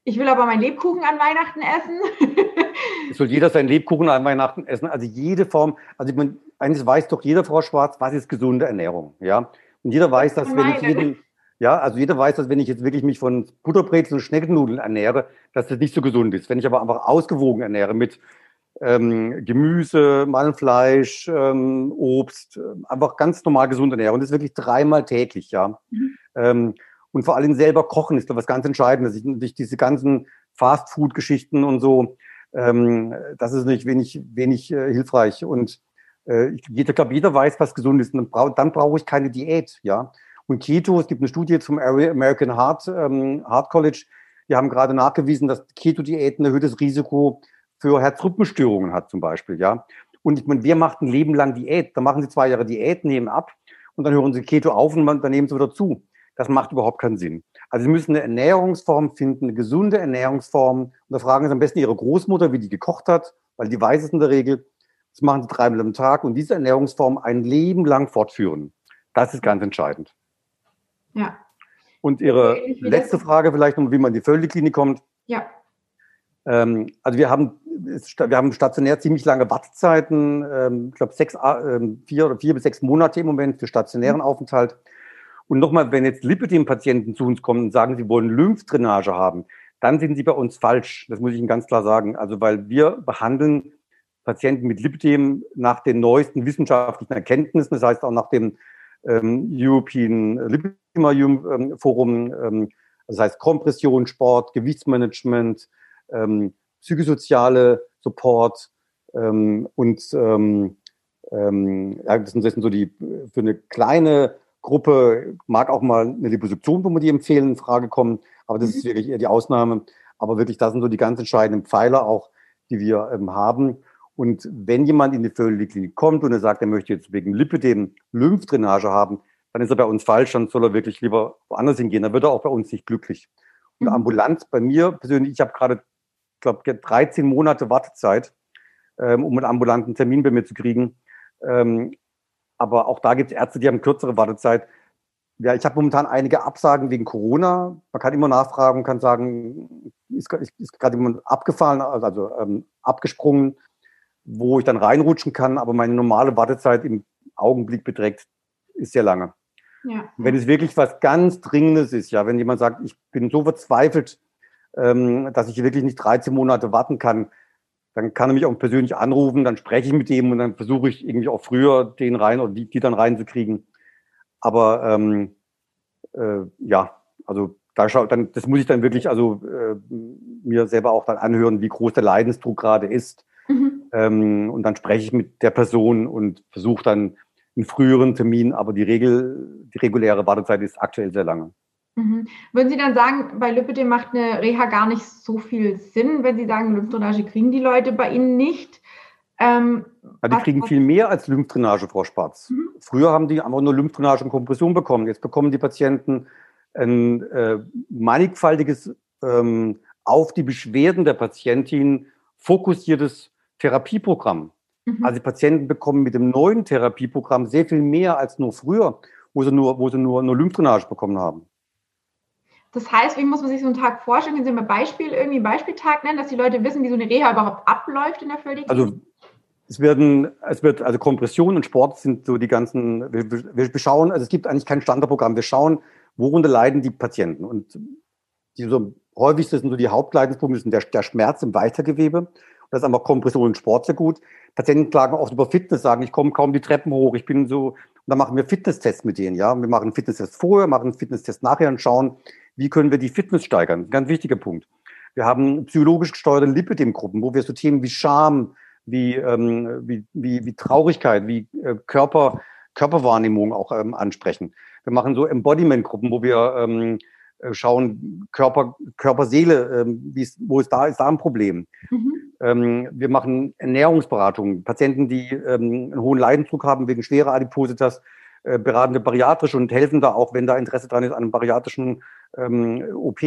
Ich will aber meinen Lebkuchen an Weihnachten essen. es soll jeder seinen Lebkuchen an Weihnachten essen. Also jede Form, also man, eines weiß doch jeder Frau Schwarz, was ist gesunde Ernährung, ja. Und jeder weiß, dass wenn ich jeden, ja, also jeder weiß, dass wenn ich jetzt wirklich mich von Butterbrezeln und Schneckennudeln ernähre, dass das nicht so gesund ist. Wenn ich aber einfach ausgewogen ernähre mit ähm, Gemüse, Malfleisch, ähm, Obst, äh, einfach ganz normal gesund ernähre und das wirklich dreimal täglich, ja. Mhm. Ähm, und vor allem selber kochen ist da was ganz Entscheidendes. Ich, ich diese ganzen Fast-Food-Geschichten und so, ähm, das ist nicht wenig, wenig äh, hilfreich. Und äh, jeder, glaube, jeder weiß, was gesund ist. Und dann, brauch, dann brauche ich keine Diät, ja. Und Keto, es gibt eine Studie zum American Heart, ähm, Heart College, die haben gerade nachgewiesen, dass Keto-Diät ein erhöhtes Risiko für Herzrhythmusstörungen hat, zum Beispiel, ja. Und ich meine, wer macht ein Leben lang Diät? Da machen sie zwei Jahre Diät, nehmen ab und dann hören sie Keto auf und dann nehmen sie wieder zu. das macht überhaupt keinen Sinn. Also Sie müssen eine Ernährungsform finden, eine gesunde Ernährungsform. Und da fragen Sie am besten Ihre Großmutter, wie die gekocht hat, weil die weiß es in der Regel. Das machen Sie dreimal am Tag und diese Ernährungsform ein Leben lang fortführen. Das ist ganz entscheidend. Ja. Und Ihre letzte Frage vielleicht noch, wie man in die Völleklinik kommt. Ja. Ähm, also wir haben, wir haben stationär ziemlich lange Wartezeiten, ähm, ich glaube sechs, äh, vier oder vier bis sechs Monate im Moment für stationären mhm. Aufenthalt. Und nochmal, wenn jetzt Lipidem-Patienten zu uns kommen und sagen, sie wollen Lymphdrainage haben, dann sind sie bei uns falsch. Das muss ich Ihnen ganz klar sagen. Also weil wir behandeln Patienten mit Lipidem nach den neuesten wissenschaftlichen Erkenntnissen, das heißt auch nach dem ähm, European Lipidem ähm, Forum, ähm, das heißt Kompression, Sport, Gewichtsmanagement, ähm, psychosoziale Support ähm, und ähm, ähm, ja, das sind, so die für eine kleine Gruppe mag auch mal eine Liposuktion, wo man die empfehlen, in Frage kommen, aber das ist mhm. wirklich eher die Ausnahme. Aber wirklich, das sind so die ganz entscheidenden Pfeiler auch, die wir ähm, haben. Und wenn jemand in die Völlig-Klinik kommt und er sagt, er möchte jetzt wegen Lipidem Lymphdrainage haben, dann ist er bei uns falsch, dann soll er wirklich lieber woanders hingehen. Dann wird er auch bei uns nicht glücklich. Und mhm. ambulant bei mir persönlich, ich habe gerade, glaube 13 Monate Wartezeit, ähm, um einen ambulanten Termin bei mir zu kriegen. Ähm, aber auch da gibt es Ärzte, die haben kürzere Wartezeit. Ja, ich habe momentan einige Absagen wegen Corona. Man kann immer nachfragen, kann sagen, ist, ist, gerade jemand abgefallen, also ähm, abgesprungen, wo ich dann reinrutschen kann. Aber meine normale Wartezeit im Augenblick beträgt, ist sehr lange. Ja. Wenn es wirklich was ganz Dringendes ist, ja, wenn jemand sagt, ich bin so verzweifelt, ähm, dass ich wirklich nicht 13 Monate warten kann, dann kann er mich auch persönlich anrufen, dann spreche ich mit dem und dann versuche ich irgendwie auch früher den rein oder die, die dann reinzukriegen. Aber ähm, äh, ja, also da schau, dann, das muss ich dann wirklich also äh, mir selber auch dann anhören, wie groß der Leidensdruck gerade ist. Mhm. Ähm, und dann spreche ich mit der Person und versuche dann einen früheren Termin, aber die Regel, die reguläre Wartezeit ist aktuell sehr lange. Mhm. Würden Sie dann sagen, bei Lipidem macht eine Reha gar nicht so viel Sinn, wenn Sie sagen, Lymphdrainage kriegen die Leute bei Ihnen nicht? Ähm, ja, die kriegen viel mehr als Lymphdrainage, Frau Spatz. Mhm. Früher haben die einfach nur Lymphdrainage und Kompression bekommen. Jetzt bekommen die Patienten ein äh, mannigfaltiges ähm, auf die Beschwerden der Patientin fokussiertes Therapieprogramm. Mhm. Also die Patienten bekommen mit dem neuen Therapieprogramm sehr viel mehr als nur früher, wo sie nur, wo sie nur, nur Lymphdrainage bekommen haben. Das heißt, wie muss man sich so einen Tag vorstellen? Können Sie mal Beispiel, irgendwie einen Beispieltag nennen, dass die Leute wissen, wie so eine Reha überhaupt abläuft in der Völlig? Also es werden, es wird, also Kompression und Sport sind so die ganzen, wir, wir schauen, also es gibt eigentlich kein Standardprogramm. Wir schauen, worunter leiden die Patienten. Und die so häufigste sind so die Hauptleidensprobleme, sind der, der Schmerz im Weitergewebe. Das ist einfach Kompression und Sport sehr gut. Patienten klagen oft über Fitness, sagen, ich komme kaum die Treppen hoch, ich bin so, und dann machen wir Fitnesstests mit denen, ja. Wir machen einen Fitnesstest vorher, machen einen Fitnesstest nachher und schauen, wie können wir die Fitness steigern? Ganz wichtiger Punkt. Wir haben psychologisch gesteuerte Lipidem-Gruppen, wo wir so Themen wie Scham, wie, ähm, wie, wie, wie Traurigkeit, wie äh, Körper, Körperwahrnehmung auch ähm, ansprechen. Wir machen so Embodiment-Gruppen, wo wir ähm, äh, schauen, Körper, Körper, Seele, ähm, wo ist da, ist da ein Problem. Mhm. Ähm, wir machen Ernährungsberatung. Patienten, die ähm, einen hohen Leidensdruck haben wegen schwerer Adipositas, äh, beraten wir bariatrisch und helfen da auch, wenn da Interesse dran ist, an einem bariatrischen ähm, OP.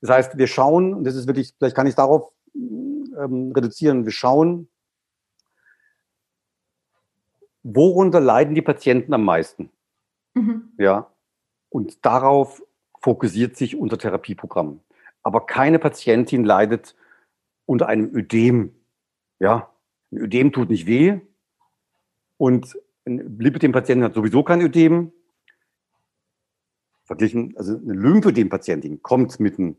Das heißt, wir schauen, und das ist wirklich, vielleicht kann ich darauf ähm, reduzieren, wir schauen, worunter leiden die Patienten am meisten. Mhm. Ja. Und darauf fokussiert sich unser Therapieprogramm. Aber keine Patientin leidet unter einem Ödem. Ja, ein Ödem tut nicht weh. Und ein Lipidem-Patienten hat sowieso kein Ödem verglichen, also eine Lymphödem-Patientin kommt mit einem,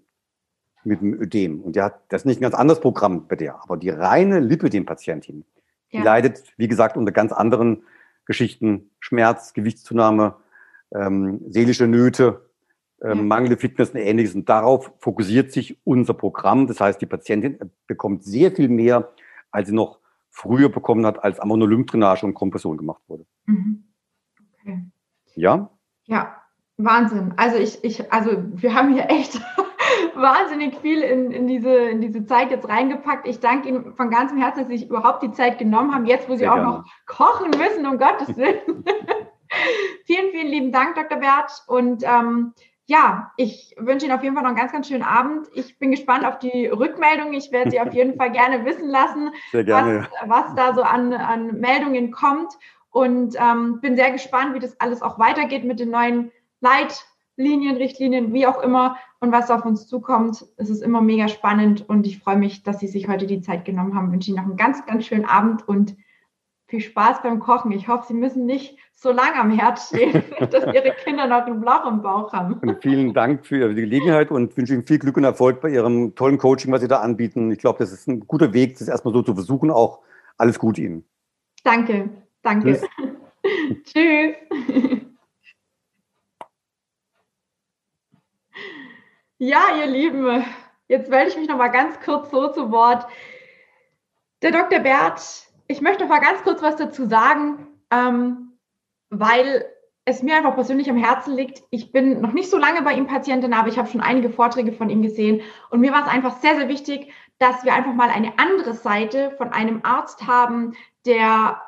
mit einem Ödem und die hat, das ist nicht ein ganz anderes Programm bei der, aber die reine Lipödem-Patientin, ja. die leidet, wie gesagt, unter ganz anderen Geschichten, Schmerz, Gewichtszunahme, ähm, seelische Nöte, ähm, ja. mangelnde Fitness und ähnliches. Und darauf fokussiert sich unser Programm. Das heißt, die Patientin bekommt sehr viel mehr, als sie noch früher bekommen hat, als einfach nur Lymphdrainage und Kompression gemacht wurde. Mhm. Okay. Ja? Ja, Wahnsinn. Also ich, ich, also wir haben hier echt [LAUGHS] wahnsinnig viel in, in, diese, in diese Zeit jetzt reingepackt. Ich danke Ihnen von ganzem Herzen, dass Sie sich überhaupt die Zeit genommen haben, jetzt wo Sie Sehr auch gerne. noch kochen müssen, um Gottes Willen. [LAUGHS] vielen, vielen lieben Dank, Dr. Bert. Und ähm, ja, ich wünsche Ihnen auf jeden Fall noch einen ganz, ganz schönen Abend. Ich bin gespannt auf die Rückmeldung. Ich werde Sie auf jeden Fall gerne wissen lassen, gerne, was, was, da so an, an Meldungen kommt. Und ähm, bin sehr gespannt, wie das alles auch weitergeht mit den neuen Leitlinien, Richtlinien, wie auch immer und was auf uns zukommt. Es ist immer mega spannend und ich freue mich, dass Sie sich heute die Zeit genommen haben. Ich wünsche Ihnen noch einen ganz, ganz schönen Abend und viel Spaß beim Kochen. Ich hoffe, Sie müssen nicht so lange am Herd stehen, [LAUGHS] dass Ihre Kinder noch ein Loch im Bauch haben. Und vielen Dank für die Gelegenheit und wünsche Ihnen viel Glück und Erfolg bei Ihrem tollen Coaching, was Sie da anbieten. Ich glaube, das ist ein guter Weg, das erstmal so zu versuchen. Auch alles Gute Ihnen. Danke, danke. Tschüss. [LAUGHS] Tschüss. Ja, ihr Lieben, jetzt melde ich mich noch mal ganz kurz so zu Wort. Der Dr. Bert ich möchte noch mal ganz kurz was dazu sagen, ähm, weil es mir einfach persönlich am Herzen liegt. Ich bin noch nicht so lange bei ihm Patientin, aber ich habe schon einige Vorträge von ihm gesehen. Und mir war es einfach sehr, sehr wichtig, dass wir einfach mal eine andere Seite von einem Arzt haben, der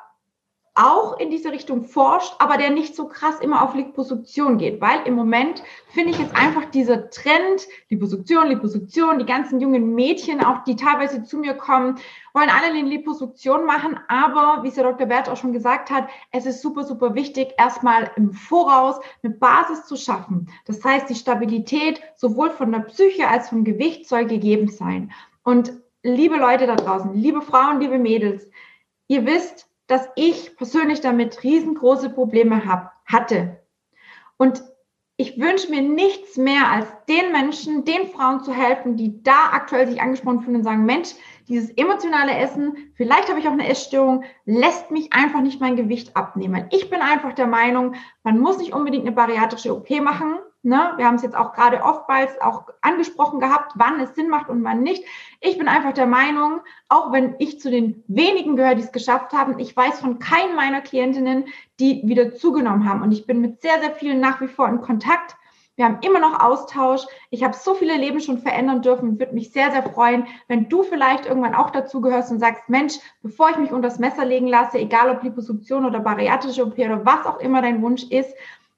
auch in diese Richtung forscht, aber der nicht so krass immer auf Liposuktion geht, weil im Moment finde ich jetzt einfach dieser Trend, Liposuktion, Liposuktion, die ganzen jungen Mädchen, auch die teilweise zu mir kommen, wollen alle eine Liposuktion machen, aber wie es der Dr. Bert auch schon gesagt hat, es ist super, super wichtig, erstmal im Voraus eine Basis zu schaffen. Das heißt, die Stabilität sowohl von der Psyche als vom Gewicht soll gegeben sein. Und liebe Leute da draußen, liebe Frauen, liebe Mädels, ihr wisst, dass ich persönlich damit riesengroße Probleme hab, hatte. Und ich wünsche mir nichts mehr, als den Menschen, den Frauen zu helfen, die da aktuell sich angesprochen fühlen und sagen, Mensch, dieses emotionale Essen, vielleicht habe ich auch eine Essstörung, lässt mich einfach nicht mein Gewicht abnehmen. Ich bin einfach der Meinung, man muss nicht unbedingt eine bariatrische OP machen, Ne? Wir haben es jetzt auch gerade oftmals auch angesprochen gehabt, wann es Sinn macht und wann nicht. Ich bin einfach der Meinung, auch wenn ich zu den wenigen gehöre, die es geschafft haben, ich weiß von keinen meiner Klientinnen, die wieder zugenommen haben. Und ich bin mit sehr, sehr vielen nach wie vor in Kontakt. Wir haben immer noch Austausch. Ich habe so viele Leben schon verändern dürfen. Würde mich sehr, sehr freuen, wenn du vielleicht irgendwann auch dazu gehörst und sagst, Mensch, bevor ich mich unter das Messer legen lasse, egal ob Liposuktion oder bariatrische OP oder was auch immer dein Wunsch ist,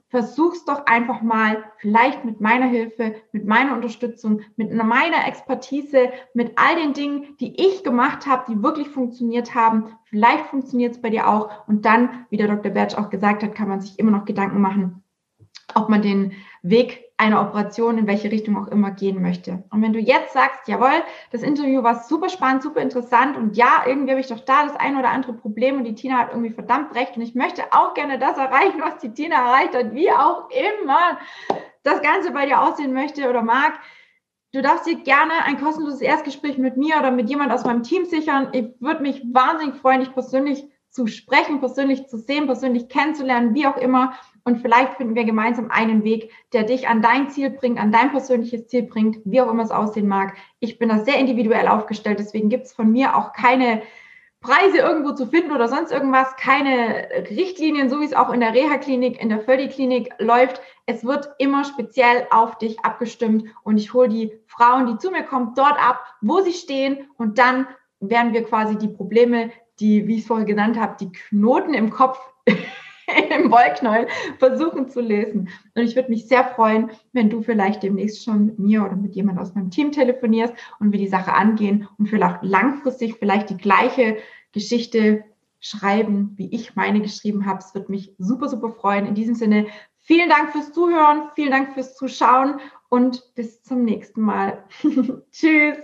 versuch's doch einfach mal, vielleicht mit meiner Hilfe, mit meiner Unterstützung, mit meiner Expertise, mit all den Dingen, die ich gemacht habe, die wirklich funktioniert haben. Vielleicht funktioniert es bei dir auch. Und dann, wie der Dr. Bertsch auch gesagt hat, kann man sich immer noch Gedanken machen, ob man den Weg einer Operation in welche Richtung auch immer gehen möchte. Und wenn du jetzt sagst, jawohl, das Interview war super spannend, super interessant und ja, irgendwie habe ich doch da das ein oder andere Problem und die Tina hat irgendwie verdammt recht und ich möchte auch gerne das erreichen, was die Tina erreicht hat, wie auch immer das Ganze bei dir aussehen möchte oder mag. Du darfst dir gerne ein kostenloses Erstgespräch mit mir oder mit jemand aus meinem Team sichern. Ich würde mich wahnsinnig freuen, dich persönlich zu sprechen, persönlich zu sehen, persönlich kennenzulernen, wie auch immer. Und vielleicht finden wir gemeinsam einen Weg, der dich an dein Ziel bringt, an dein persönliches Ziel bringt, wie auch immer es aussehen mag. Ich bin da sehr individuell aufgestellt, deswegen gibt es von mir auch keine Preise irgendwo zu finden oder sonst irgendwas, keine Richtlinien, so wie es auch in der Reha-Klinik, in der Fördi-Klinik läuft. Es wird immer speziell auf dich abgestimmt und ich hole die Frauen, die zu mir kommen, dort ab, wo sie stehen und dann werden wir quasi die Probleme, die, wie ich es vorher genannt habe, die Knoten im Kopf [LAUGHS] [LAUGHS] im Wollknäuel versuchen zu lesen. Und ich würde mich sehr freuen, wenn du vielleicht demnächst schon mit mir oder mit jemand aus meinem Team telefonierst und wir die Sache angehen und vielleicht langfristig vielleicht die gleiche Geschichte schreiben, wie ich meine geschrieben habe. Es würde mich super, super freuen. In diesem Sinne, vielen Dank fürs Zuhören, vielen Dank fürs Zuschauen und bis zum nächsten Mal. [LAUGHS] Tschüss.